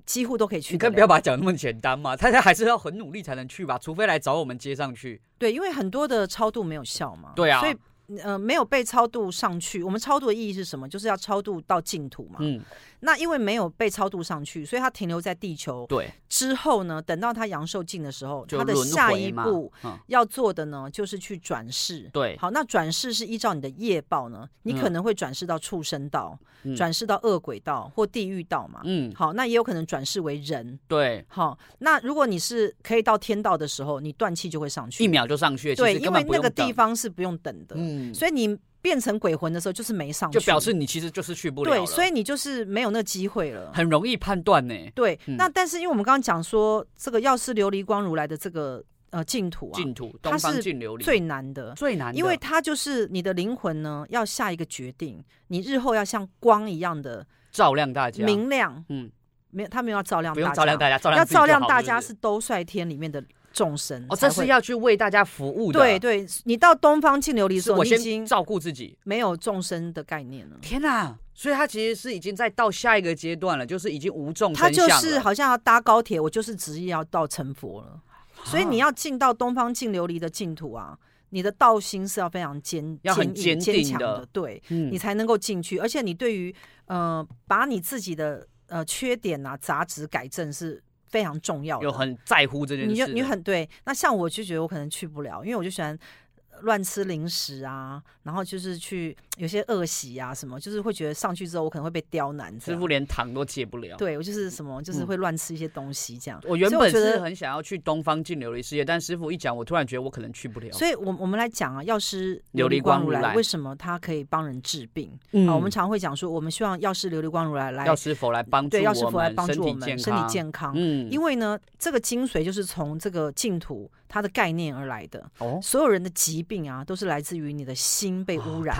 Speaker 1: 几乎都可以去。
Speaker 2: 你可不要把它讲那么简单嘛，大家还是要很努力才能去吧，除非来找我们接上去。
Speaker 1: 对，因为很多的超度没有效嘛。
Speaker 2: 对啊，
Speaker 1: 所以呃没有被超度上去。我们超度的意义是什么？就是要超度到净土嘛。嗯。那因为没有被超度上去，所以他停留在地球。
Speaker 2: 对。
Speaker 1: 之后呢，等到他阳寿尽的时候，他的下一步要做的呢，就是去转世。
Speaker 2: 对。
Speaker 1: 好，那转世是依照你的业报呢，你可能会转世到畜生道，转世到恶鬼道或地狱道嘛。嗯。好，那也有可能转世为人。
Speaker 2: 对。
Speaker 1: 好，那如果你是可以到天道的时候，你断气就会上去，
Speaker 2: 一秒就上去。
Speaker 1: 对，因为那个地方是不用等的。嗯。所以你。变成鬼魂的时候，就是没上去，
Speaker 2: 就表示你其实就是去不了。
Speaker 1: 对，所以你就是没有那个机会了。
Speaker 2: 很容易判断呢。
Speaker 1: 对，嗯、那但是因为我们刚刚讲说，这个药师琉璃光如来的这个呃净土啊，
Speaker 2: 净土，东方净琉璃
Speaker 1: 最难的，
Speaker 2: 最难的，
Speaker 1: 因为它就是你的灵魂呢要下一个决定，你日后要像光一样的
Speaker 2: 照亮大家，
Speaker 1: 明亮。嗯，没有，他没有要照亮大家，
Speaker 2: 不用照亮大家，照亮
Speaker 1: 要照亮大家是兜率天里面的。众生
Speaker 2: 哦，这是要去为大家服务的。
Speaker 1: 对对，你到东方净琉璃的时候，
Speaker 2: 我先照顾自己，
Speaker 1: 没有众生的概念了。
Speaker 2: 天哪！所以他其实是已经在到下一个阶段了，就是已经无众生。他
Speaker 1: 就是好像要搭高铁，我就是执意要到成佛了。所以你要进到东方净琉璃的净土啊，你的道心是要非常坚、
Speaker 2: 要很坚定
Speaker 1: 强的，对，你才能够进去。而且你对于呃，把你自己的呃缺点啊、杂质改正是。非常重要的，
Speaker 2: 有很在乎这件事。
Speaker 1: 你就你很对，那像我就觉得我可能去不了，因为我就喜欢。乱吃零食啊，然后就是去有些恶习啊，什么就是会觉得上去之后我可能会被刁难。
Speaker 2: 师傅连糖都戒不了。
Speaker 1: 对，我就是什么就是会乱吃一些东西这样。
Speaker 2: 我原本是很想要去东方净琉璃世界，但师傅一讲，我突然觉得我可能去不了。
Speaker 1: 所以，我我们来讲啊，药师琉璃光如来为什么他可以帮人治病？啊，我们常会讲说，我们希望药师琉璃光如来来，
Speaker 2: 药师佛来帮助
Speaker 1: 对，药师佛来帮助我们身体健康。
Speaker 2: 嗯，
Speaker 1: 因为呢，这个精髓就是从这个净土它的概念而来的。哦，所有人的疾病啊，都是来自。于你的心被污染，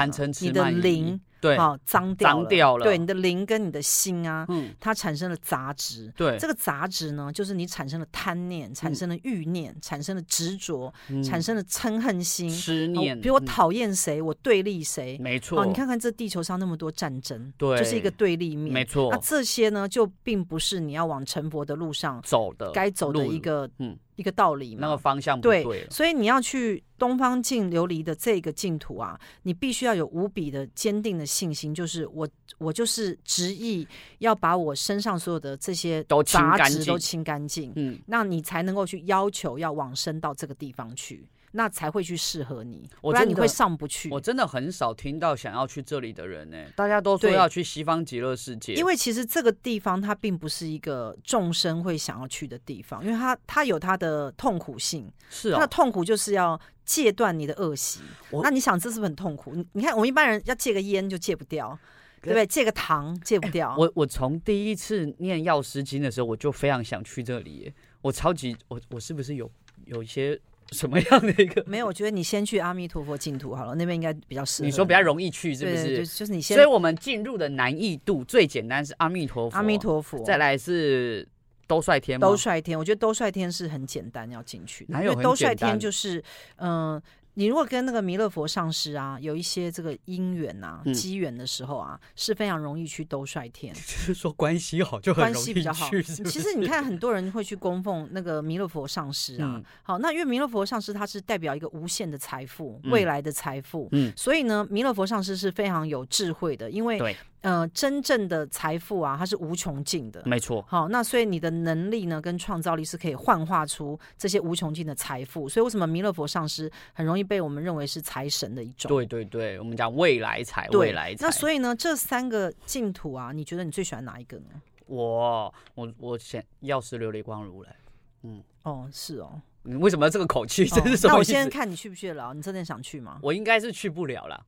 Speaker 1: 你的灵
Speaker 2: 对
Speaker 1: 啊脏掉
Speaker 2: 脏掉了，
Speaker 1: 对你的灵跟你的心啊，嗯，它产生了杂质，
Speaker 2: 对
Speaker 1: 这个杂质呢，就是你产生了贪念，产生了欲念，产生了执着，产生了嗔恨心、
Speaker 2: 执念。
Speaker 1: 比如我讨厌谁，我对立谁，
Speaker 2: 没错。
Speaker 1: 你看看这地球上那么多战争，
Speaker 2: 对，
Speaker 1: 就是一个对立面，
Speaker 2: 没错。
Speaker 1: 那这些呢，就并不是你要往成佛的路上
Speaker 2: 走的，
Speaker 1: 该走的一个嗯。一个道理嘛，
Speaker 2: 那个方向不对，
Speaker 1: 对，所以你要去东方净琉璃的这个净土啊，你必须要有无比的坚定的信心，就是我我就是执意要把我身上所有的这些杂质都清干净，嗯，那你才能够去要求要往生到这个地方去。那才会去适合你，不然你会上不去。
Speaker 2: 我真的很少听到想要去这里的人呢，大家都说要去西方极乐世界。
Speaker 1: 因为其实这个地方它并不是一个众生会想要去的地方，因为它它有它的痛苦性。
Speaker 2: 是啊，
Speaker 1: 它的痛苦就是要戒断你的恶习。那你想这是不是很痛苦？你你看我们一般人要戒个烟就戒不掉，对不对？戒个糖戒不掉。
Speaker 2: 我我从第一次念药师经的时候，我就非常想去这里。我超级我我是不是有有一些？什么样的一个？
Speaker 1: 没有，我觉得你先去阿弥陀佛净土好了，那边应该比较适合。
Speaker 2: 你说比较容易去，是不是？
Speaker 1: 就是你先。
Speaker 2: 所以我们进入的难易度最简单是阿弥陀佛，
Speaker 1: 阿弥陀佛，
Speaker 2: 再来是兜率天。
Speaker 1: 兜率天，我觉得兜率天是很简单要进去？因为兜率天就是嗯。呃你如果跟那个弥勒佛上师啊有一些这个因缘呐、机缘的时候啊，嗯、是非常容易去兜率天。
Speaker 2: 就 是说关系好就很容易去，关系比较好。
Speaker 1: 其实你看很多人会去供奉那个弥勒佛上师啊，嗯、好，那因为弥勒佛上师他是代表一个无限的财富，嗯、未来的财富，嗯，所以呢，弥勒佛上师是非常有智慧的，因为对。呃，真正的财富啊，它是无穷尽的，
Speaker 2: 没错。
Speaker 1: 好，那所以你的能力呢，跟创造力是可以幻化出这些无穷尽的财富。所以为什么弥勒佛上师很容易被我们认为是财神的一种？
Speaker 2: 对对对，我们讲未来财，未来财。
Speaker 1: 那所以呢，这三个净土啊，你觉得你最喜欢哪一个呢？
Speaker 2: 我我我选药师琉璃光如来。嗯，
Speaker 1: 哦，是哦。
Speaker 2: 你为什么这个口气？这是什么意思？
Speaker 1: 那我现在看你去不去了？你真的想去吗？
Speaker 2: 我应该是去不了了。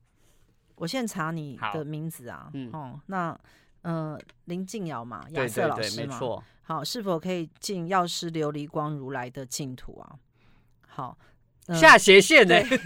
Speaker 1: 我现在查你的名字啊，嗯，哦，那呃林静瑶嘛，亚瑟老师嘛，没错。好，是否可以进药师琉璃光如来的净土啊？好，
Speaker 2: 呃、下斜线呢、欸？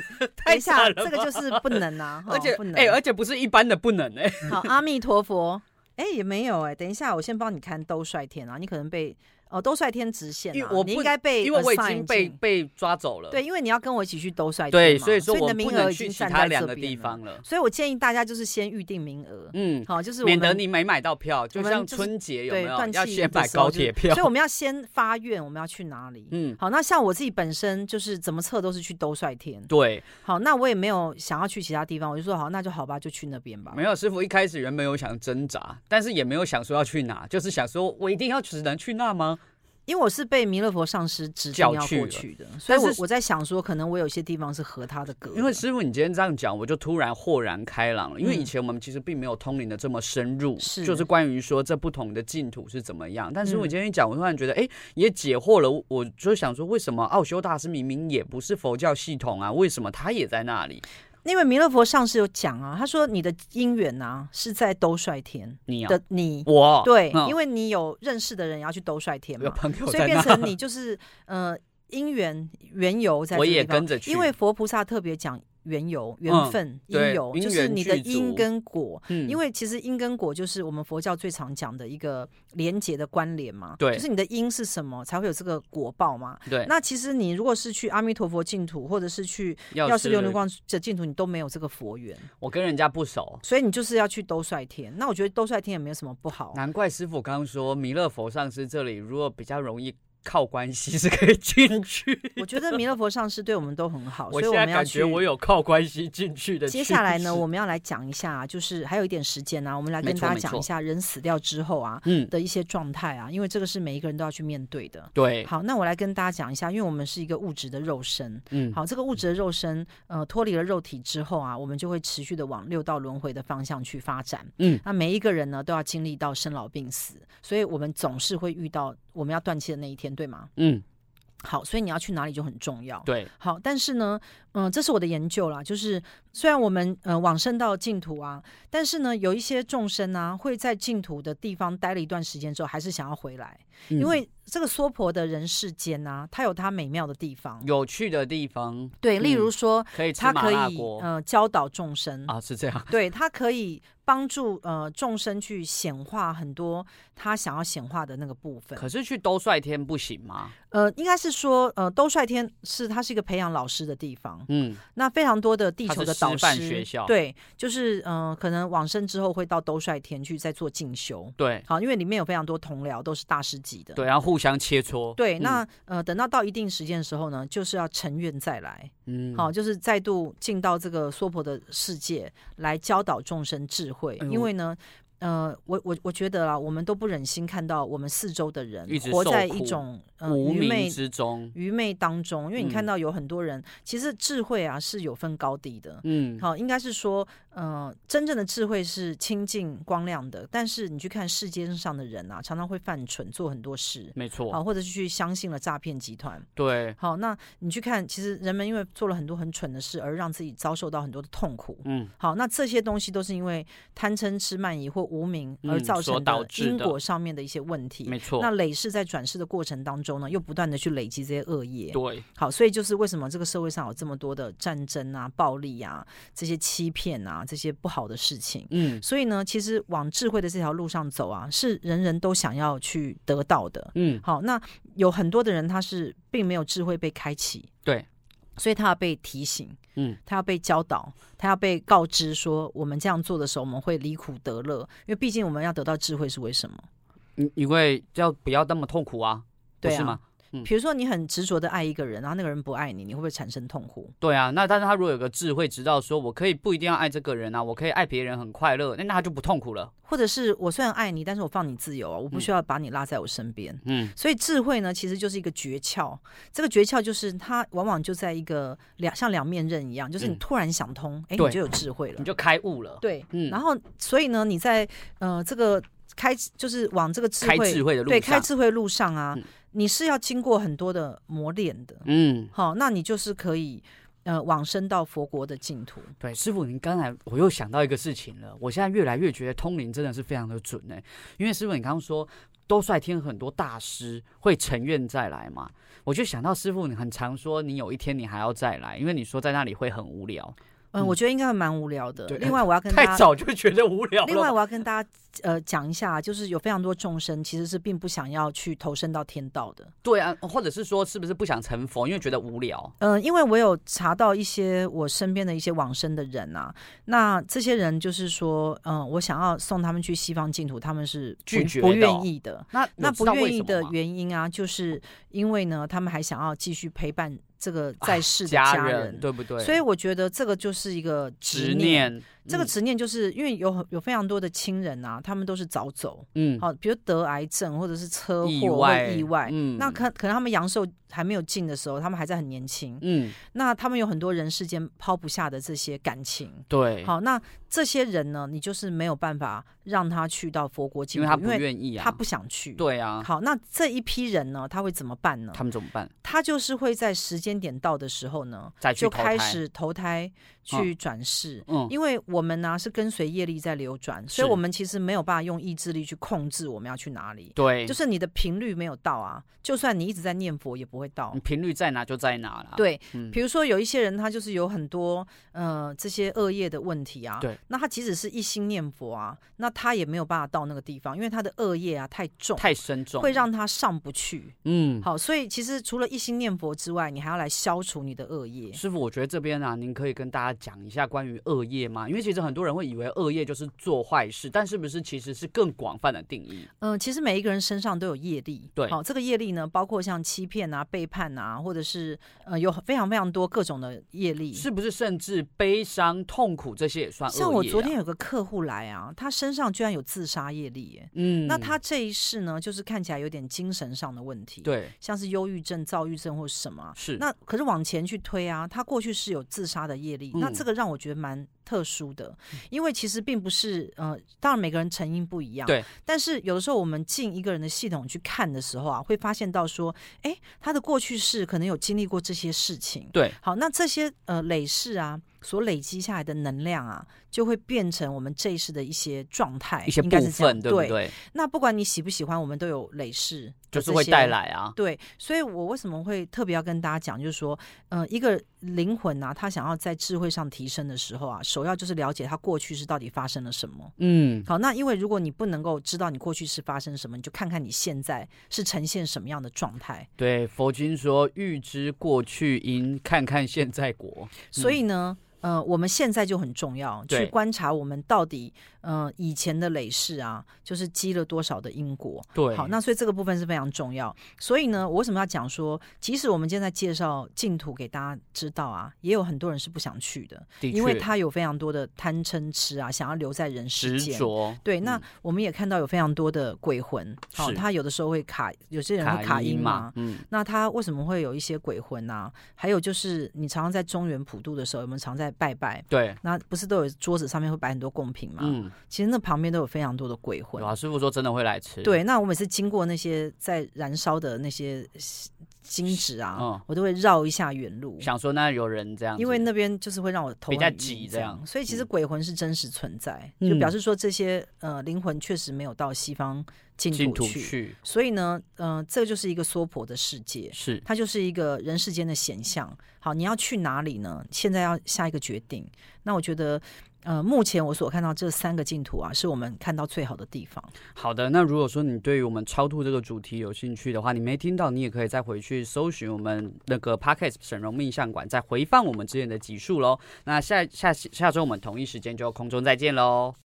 Speaker 1: 等一下，这个就是不能啊，而且不能，
Speaker 2: 哎，而且不是一般的不能哎、欸。
Speaker 1: 好，阿弥陀佛，哎，也没有哎、欸。等一下，我先帮你看兜率天啊，你可能被。呃，兜率天直线、啊，
Speaker 2: 因为我
Speaker 1: 你应该被，
Speaker 2: 因为我已经被被抓走了。
Speaker 1: 对，因为你要跟我一起去兜率天，
Speaker 2: 对，所以说
Speaker 1: 我的名额已
Speaker 2: 经
Speaker 1: 占在
Speaker 2: 两个地方了。
Speaker 1: 所以我建议大家就是先预定名额，
Speaker 2: 嗯，
Speaker 1: 好，就是
Speaker 2: 免得你没买到票，就像春节有没有
Speaker 1: 对
Speaker 2: 要先买高铁票？
Speaker 1: 所以我们要先发愿，我们要去哪里？嗯，好，那像我自己本身就是怎么测都是去兜率天，
Speaker 2: 对，
Speaker 1: 好，那我也没有想要去其他地方，我就说好，那就好吧，就去那边吧。
Speaker 2: 没有，师傅一开始原本有想挣扎，但是也没有想说要去哪，就是想说我一定要只能去那吗？
Speaker 1: 因为我是被弥勒佛上师指定要过去的，所以我我在想说，可能我有些地方是合他的格。
Speaker 2: 因为师傅，你今天这样讲，我就突然豁然开朗了。因为以前我们其实并没有通灵的这么深入，是就是关于说这不同的净土是怎么样。但是我今天一讲，我突然觉得，哎，也解惑了。我就想说，为什么奥修大师明明也不是佛教系统啊？为什么他也在那里？
Speaker 1: 因为弥勒佛上师有讲啊，他说你的姻缘啊是在兜率天你的你。
Speaker 2: 我
Speaker 1: 对，因为你有认识的人要去兜率天嘛，所以变成你就是呃因缘缘由在。
Speaker 2: 我也跟着去，
Speaker 1: 因为佛菩萨特别讲。缘由、缘分、因由，就是你的因跟果。嗯，因为其实因跟果就是我们佛教最常讲的一个连结的关联嘛。对，就是你的因是什么，才会有这个果报嘛。对。那其实你如果是去阿弥陀佛净土，或者是去药师琉璃光的净土，你都没有这个佛缘。
Speaker 2: 我跟人家不熟，
Speaker 1: 所以你就是要去兜率天。那我觉得兜率天也没有什么不好。
Speaker 2: 难怪师父刚刚说弥勒佛上师这里如果比较容易。靠关系是可以进去。
Speaker 1: 我觉得弥勒佛上师对我们都很好，
Speaker 2: 所以我们要去。我有靠关系进去的。
Speaker 1: 接下来呢，我们要来讲一下，就是还有一点时间啊，我们来跟大家讲一下人死掉之后啊，嗯，的一些状态啊，因为这个是每一个人都要去面对的。
Speaker 2: 对。
Speaker 1: 好，那我来跟大家讲一下，因为我们是一个物质的肉身，嗯，好，这个物质的肉身，呃，脱离了肉体之后啊，我们就会持续的往六道轮回的方向去发展。嗯，那每一个人呢，都要经历到生老病死，所以我们总是会遇到我们要断气的那一天，对吗？嗯。好，所以你要去哪里就很重要。
Speaker 2: 对，
Speaker 1: 好，但是呢，嗯、呃，这是我的研究啦，就是虽然我们呃往生到净土啊，但是呢，有一些众生啊会在净土的地方待了一段时间之后，还是想要回来，嗯、因为这个娑婆的人世间啊，它有它美妙的地方，
Speaker 2: 有趣的地方。
Speaker 1: 对，例如说，嗯、可以
Speaker 2: 它
Speaker 1: 可以呃教导众生
Speaker 2: 啊，是这样。
Speaker 1: 对，它可以。帮助呃众生去显化很多他想要显化的那个部分。
Speaker 2: 可是去兜率天不行吗？
Speaker 1: 呃，应该是说呃兜率天是它是一个培养老师的地方。嗯，那非常多的地球的导师
Speaker 2: 学校，
Speaker 1: 对，就是呃可能往生之后会到兜率天去再做进修。
Speaker 2: 对，
Speaker 1: 好，因为里面有非常多同僚都是大师级的。
Speaker 2: 对，然后互相切磋。
Speaker 1: 对，那呃等到到一定时间的时候呢，就是要成愿再来。嗯，好，就是再度进到这个娑婆的世界来教导众生智慧，因为呢。呃，我我我觉得啊，我们都不忍心看到我们四周的人活在一种呃愚昧之中、愚昧当中，因为你看到有很多人，嗯、其实智慧啊是有分高低的。嗯，好，应该是说，呃，真正的智慧是清净光亮的，但是你去看世间上的人啊，常常会犯蠢，做很多事，
Speaker 2: 没错，
Speaker 1: 好，或者是去相信了诈骗集团。
Speaker 2: 对，
Speaker 1: 好，那你去看，其实人们因为做了很多很蠢的事，而让自己遭受到很多的痛苦。嗯，好，那这些东西都是因为贪嗔痴慢疑或无名而造成的因果上面的一些问题，没错。那累世在转世的过程当中呢，又不断的去累积这些恶业。
Speaker 2: 对，
Speaker 1: 好，所以就是为什么这个社会上有这么多的战争啊、暴力啊、这些欺骗啊、这些不好的事情。嗯，所以呢，其实往智慧的这条路上走啊，是人人都想要去得到的。嗯，好，那有很多的人他是并没有智慧被开启。
Speaker 2: 对。
Speaker 1: 所以他要被提醒，嗯，他要被教导，他要被告知说，我们这样做的时候，我们会离苦得乐，因为毕竟我们要得到智慧是为什么？
Speaker 2: 因因为要不要那么痛苦啊？对啊，是吗？
Speaker 1: 比如说你很执着的爱一个人，然后那个人不爱你，你会不会产生痛苦？
Speaker 2: 对啊，那但是他如果有个智慧，知道说我可以不一定要爱这个人啊，我可以爱别人很快乐，那那他就不痛苦了。
Speaker 1: 或者是我虽然爱你，但是我放你自由啊，我不需要把你拉在我身边。嗯，所以智慧呢，其实就是一个诀窍。这个诀窍就是它往往就在一个两像两面刃一样，就是你突然想通，哎、嗯，你就有智慧了，
Speaker 2: 你就开悟了。
Speaker 1: 对，嗯，然后所以呢，你在呃这个开就是往这个智慧，
Speaker 2: 开智慧的路
Speaker 1: 对开智慧路上啊。嗯你是要经过很多的磨练的，嗯，好，那你就是可以呃往生到佛国的净土。
Speaker 2: 对，师傅，您刚才我又想到一个事情了，我现在越来越觉得通灵真的是非常的准呢。因为师傅，你刚刚说都率天很多大师会成愿再来嘛，我就想到师傅，你很常说你有一天你还要再来，因为你说在那里会很无聊。
Speaker 1: 嗯，我觉得应该会蛮无聊的。另外，我要跟大家
Speaker 2: 太早就觉得无聊。
Speaker 1: 另外，我要跟大家呃讲一下，就是有非常多众生其实是并不想要去投身到天道的。
Speaker 2: 对啊，或者是说是不是不想成佛，因为觉得无聊？
Speaker 1: 嗯，因为我有查到一些我身边的一些往生的人啊，那这些人就是说，嗯，我想要送他们去西方净土，他们是
Speaker 2: 拒绝
Speaker 1: 不愿意的。
Speaker 2: 那
Speaker 1: 那不愿意的原因啊，就是因为呢，他们还想要继续陪伴。这个在世的家人，
Speaker 2: 家人对不对？
Speaker 1: 所以我觉得这个就是一个执念。这个执念就是因为有有非常多的亲人啊，他们都是早走，嗯，好，比如得癌症或者是车祸意外，意外，嗯，那可可能他们阳寿还没有尽的时候，他们还在很年轻，嗯，那他们有很多人世间抛不下的这些感情，
Speaker 2: 对，
Speaker 1: 好，那这些人呢，你就是没有办法让他去到佛国净土，
Speaker 2: 因为他不愿意啊，
Speaker 1: 他不想去，
Speaker 2: 对啊，
Speaker 1: 好，那这一批人呢，他会怎么办呢？
Speaker 2: 他们怎么办？
Speaker 1: 他就是会在时间点到的时候呢，就开始投胎去转世，嗯，因为我们呢是跟随业力在流转，所以我们其实没有办法用意志力去控制我们要去哪里。
Speaker 2: 对，
Speaker 1: 就是你的频率没有到啊，就算你一直在念佛也不会到。
Speaker 2: 你频率在哪就在哪了。
Speaker 1: 对，比如说有一些人他就是有很多呃这些恶业的问题啊，
Speaker 2: 对，
Speaker 1: 那他即使是一心念佛啊，那他也没有办法到那个地方，因为他的恶业啊太重，
Speaker 2: 太深重，
Speaker 1: 会让他上不去。嗯，好，所以其实除了一心念佛之外，你还要来消除你的恶业。
Speaker 2: 师傅，我觉得这边啊，您可以跟大家讲一下关于恶业吗？因为其实很多人会以为恶业就是做坏事，但是不是其实是更广泛的定义？
Speaker 1: 嗯、呃，其实每一个人身上都有业力。
Speaker 2: 对，
Speaker 1: 好，这个业力呢，包括像欺骗啊、背叛啊，或者是呃，有非常非常多各种的业力。
Speaker 2: 是不是甚至悲伤、痛苦这些也算恶业啊？
Speaker 1: 像我昨天有个客户来啊，他身上居然有自杀业力耶。嗯，那他这一世呢，就是看起来有点精神上的问题。
Speaker 2: 对，
Speaker 1: 像是忧郁症、躁郁症或什么。
Speaker 2: 是。
Speaker 1: 那可是往前去推啊，他过去是有自杀的业力，嗯、那这个让我觉得蛮。特殊的，因为其实并不是，呃，当然每个人成因不一样，
Speaker 2: 对。
Speaker 1: 但是有的时候我们进一个人的系统去看的时候啊，会发现到说，哎，他的过去式可能有经历过这些事情，
Speaker 2: 对。
Speaker 1: 好，那这些呃累世啊，所累积下来的能量啊，就会变成我们这一世的一些状态，
Speaker 2: 一些部分，对不对？
Speaker 1: 对。那不管你喜不喜欢，我们都有累世。
Speaker 2: 就是会带来啊，
Speaker 1: 对，所以我为什么会特别要跟大家讲，就是说，嗯、呃，一个灵魂啊，他想要在智慧上提升的时候啊，首要就是了解他过去是到底发生了什么。嗯，好，那因为如果你不能够知道你过去是发生什么，你就看看你现在是呈现什么样的状态。
Speaker 2: 对，佛经说，欲知过去因，看看现在果。嗯、
Speaker 1: 所以呢。呃，我们现在就很重要，去观察我们到底呃以前的累世啊，就是积了多少的因果。
Speaker 2: 对，
Speaker 1: 好，那所以这个部分是非常重要。所以呢，我为什么要讲说，即使我们今天在介绍净土给大家知道啊，也有很多人是不想去的，
Speaker 2: 的，
Speaker 1: 因为他有非常多的贪嗔痴啊，想要留在人世
Speaker 2: 间。
Speaker 1: 对，那我们也看到有非常多的鬼魂，好、嗯哦，他有的时候会卡，有些人会卡音嘛。嗯。那他为什么会有一些鬼魂啊？还有就是，你常常在中原普渡的时候，有没有常在拜拜？
Speaker 2: 对，
Speaker 1: 那不是都有桌子上面会摆很多贡品吗？嗯，其实那旁边都有非常多的鬼魂。
Speaker 2: 老师傅说真的会来吃。
Speaker 1: 对，那我每次经过那些在燃烧的那些金纸啊，嗯，我都会绕一下原路，
Speaker 2: 想说那有人这样，
Speaker 1: 因为那边就是会让我头
Speaker 2: 比较挤这样。
Speaker 1: 所以其实鬼魂是真实存在，嗯、就表示说这些呃灵魂确实没有到西方。净土去，
Speaker 2: 去
Speaker 1: 所以呢，嗯、呃，这个就是一个娑婆的世界，
Speaker 2: 是
Speaker 1: 它就是一个人世间的显象。好，你要去哪里呢？现在要下一个决定。那我觉得，呃，目前我所看到这三个净土啊，是我们看到最好的地方。
Speaker 2: 好的，那如果说你对于我们超度这个主题有兴趣的话，你没听到，你也可以再回去搜寻我们那个 Podcast 沈嵘命相馆，再回放我们之前的集数喽。那下下下周我们同一时间就空中再见喽。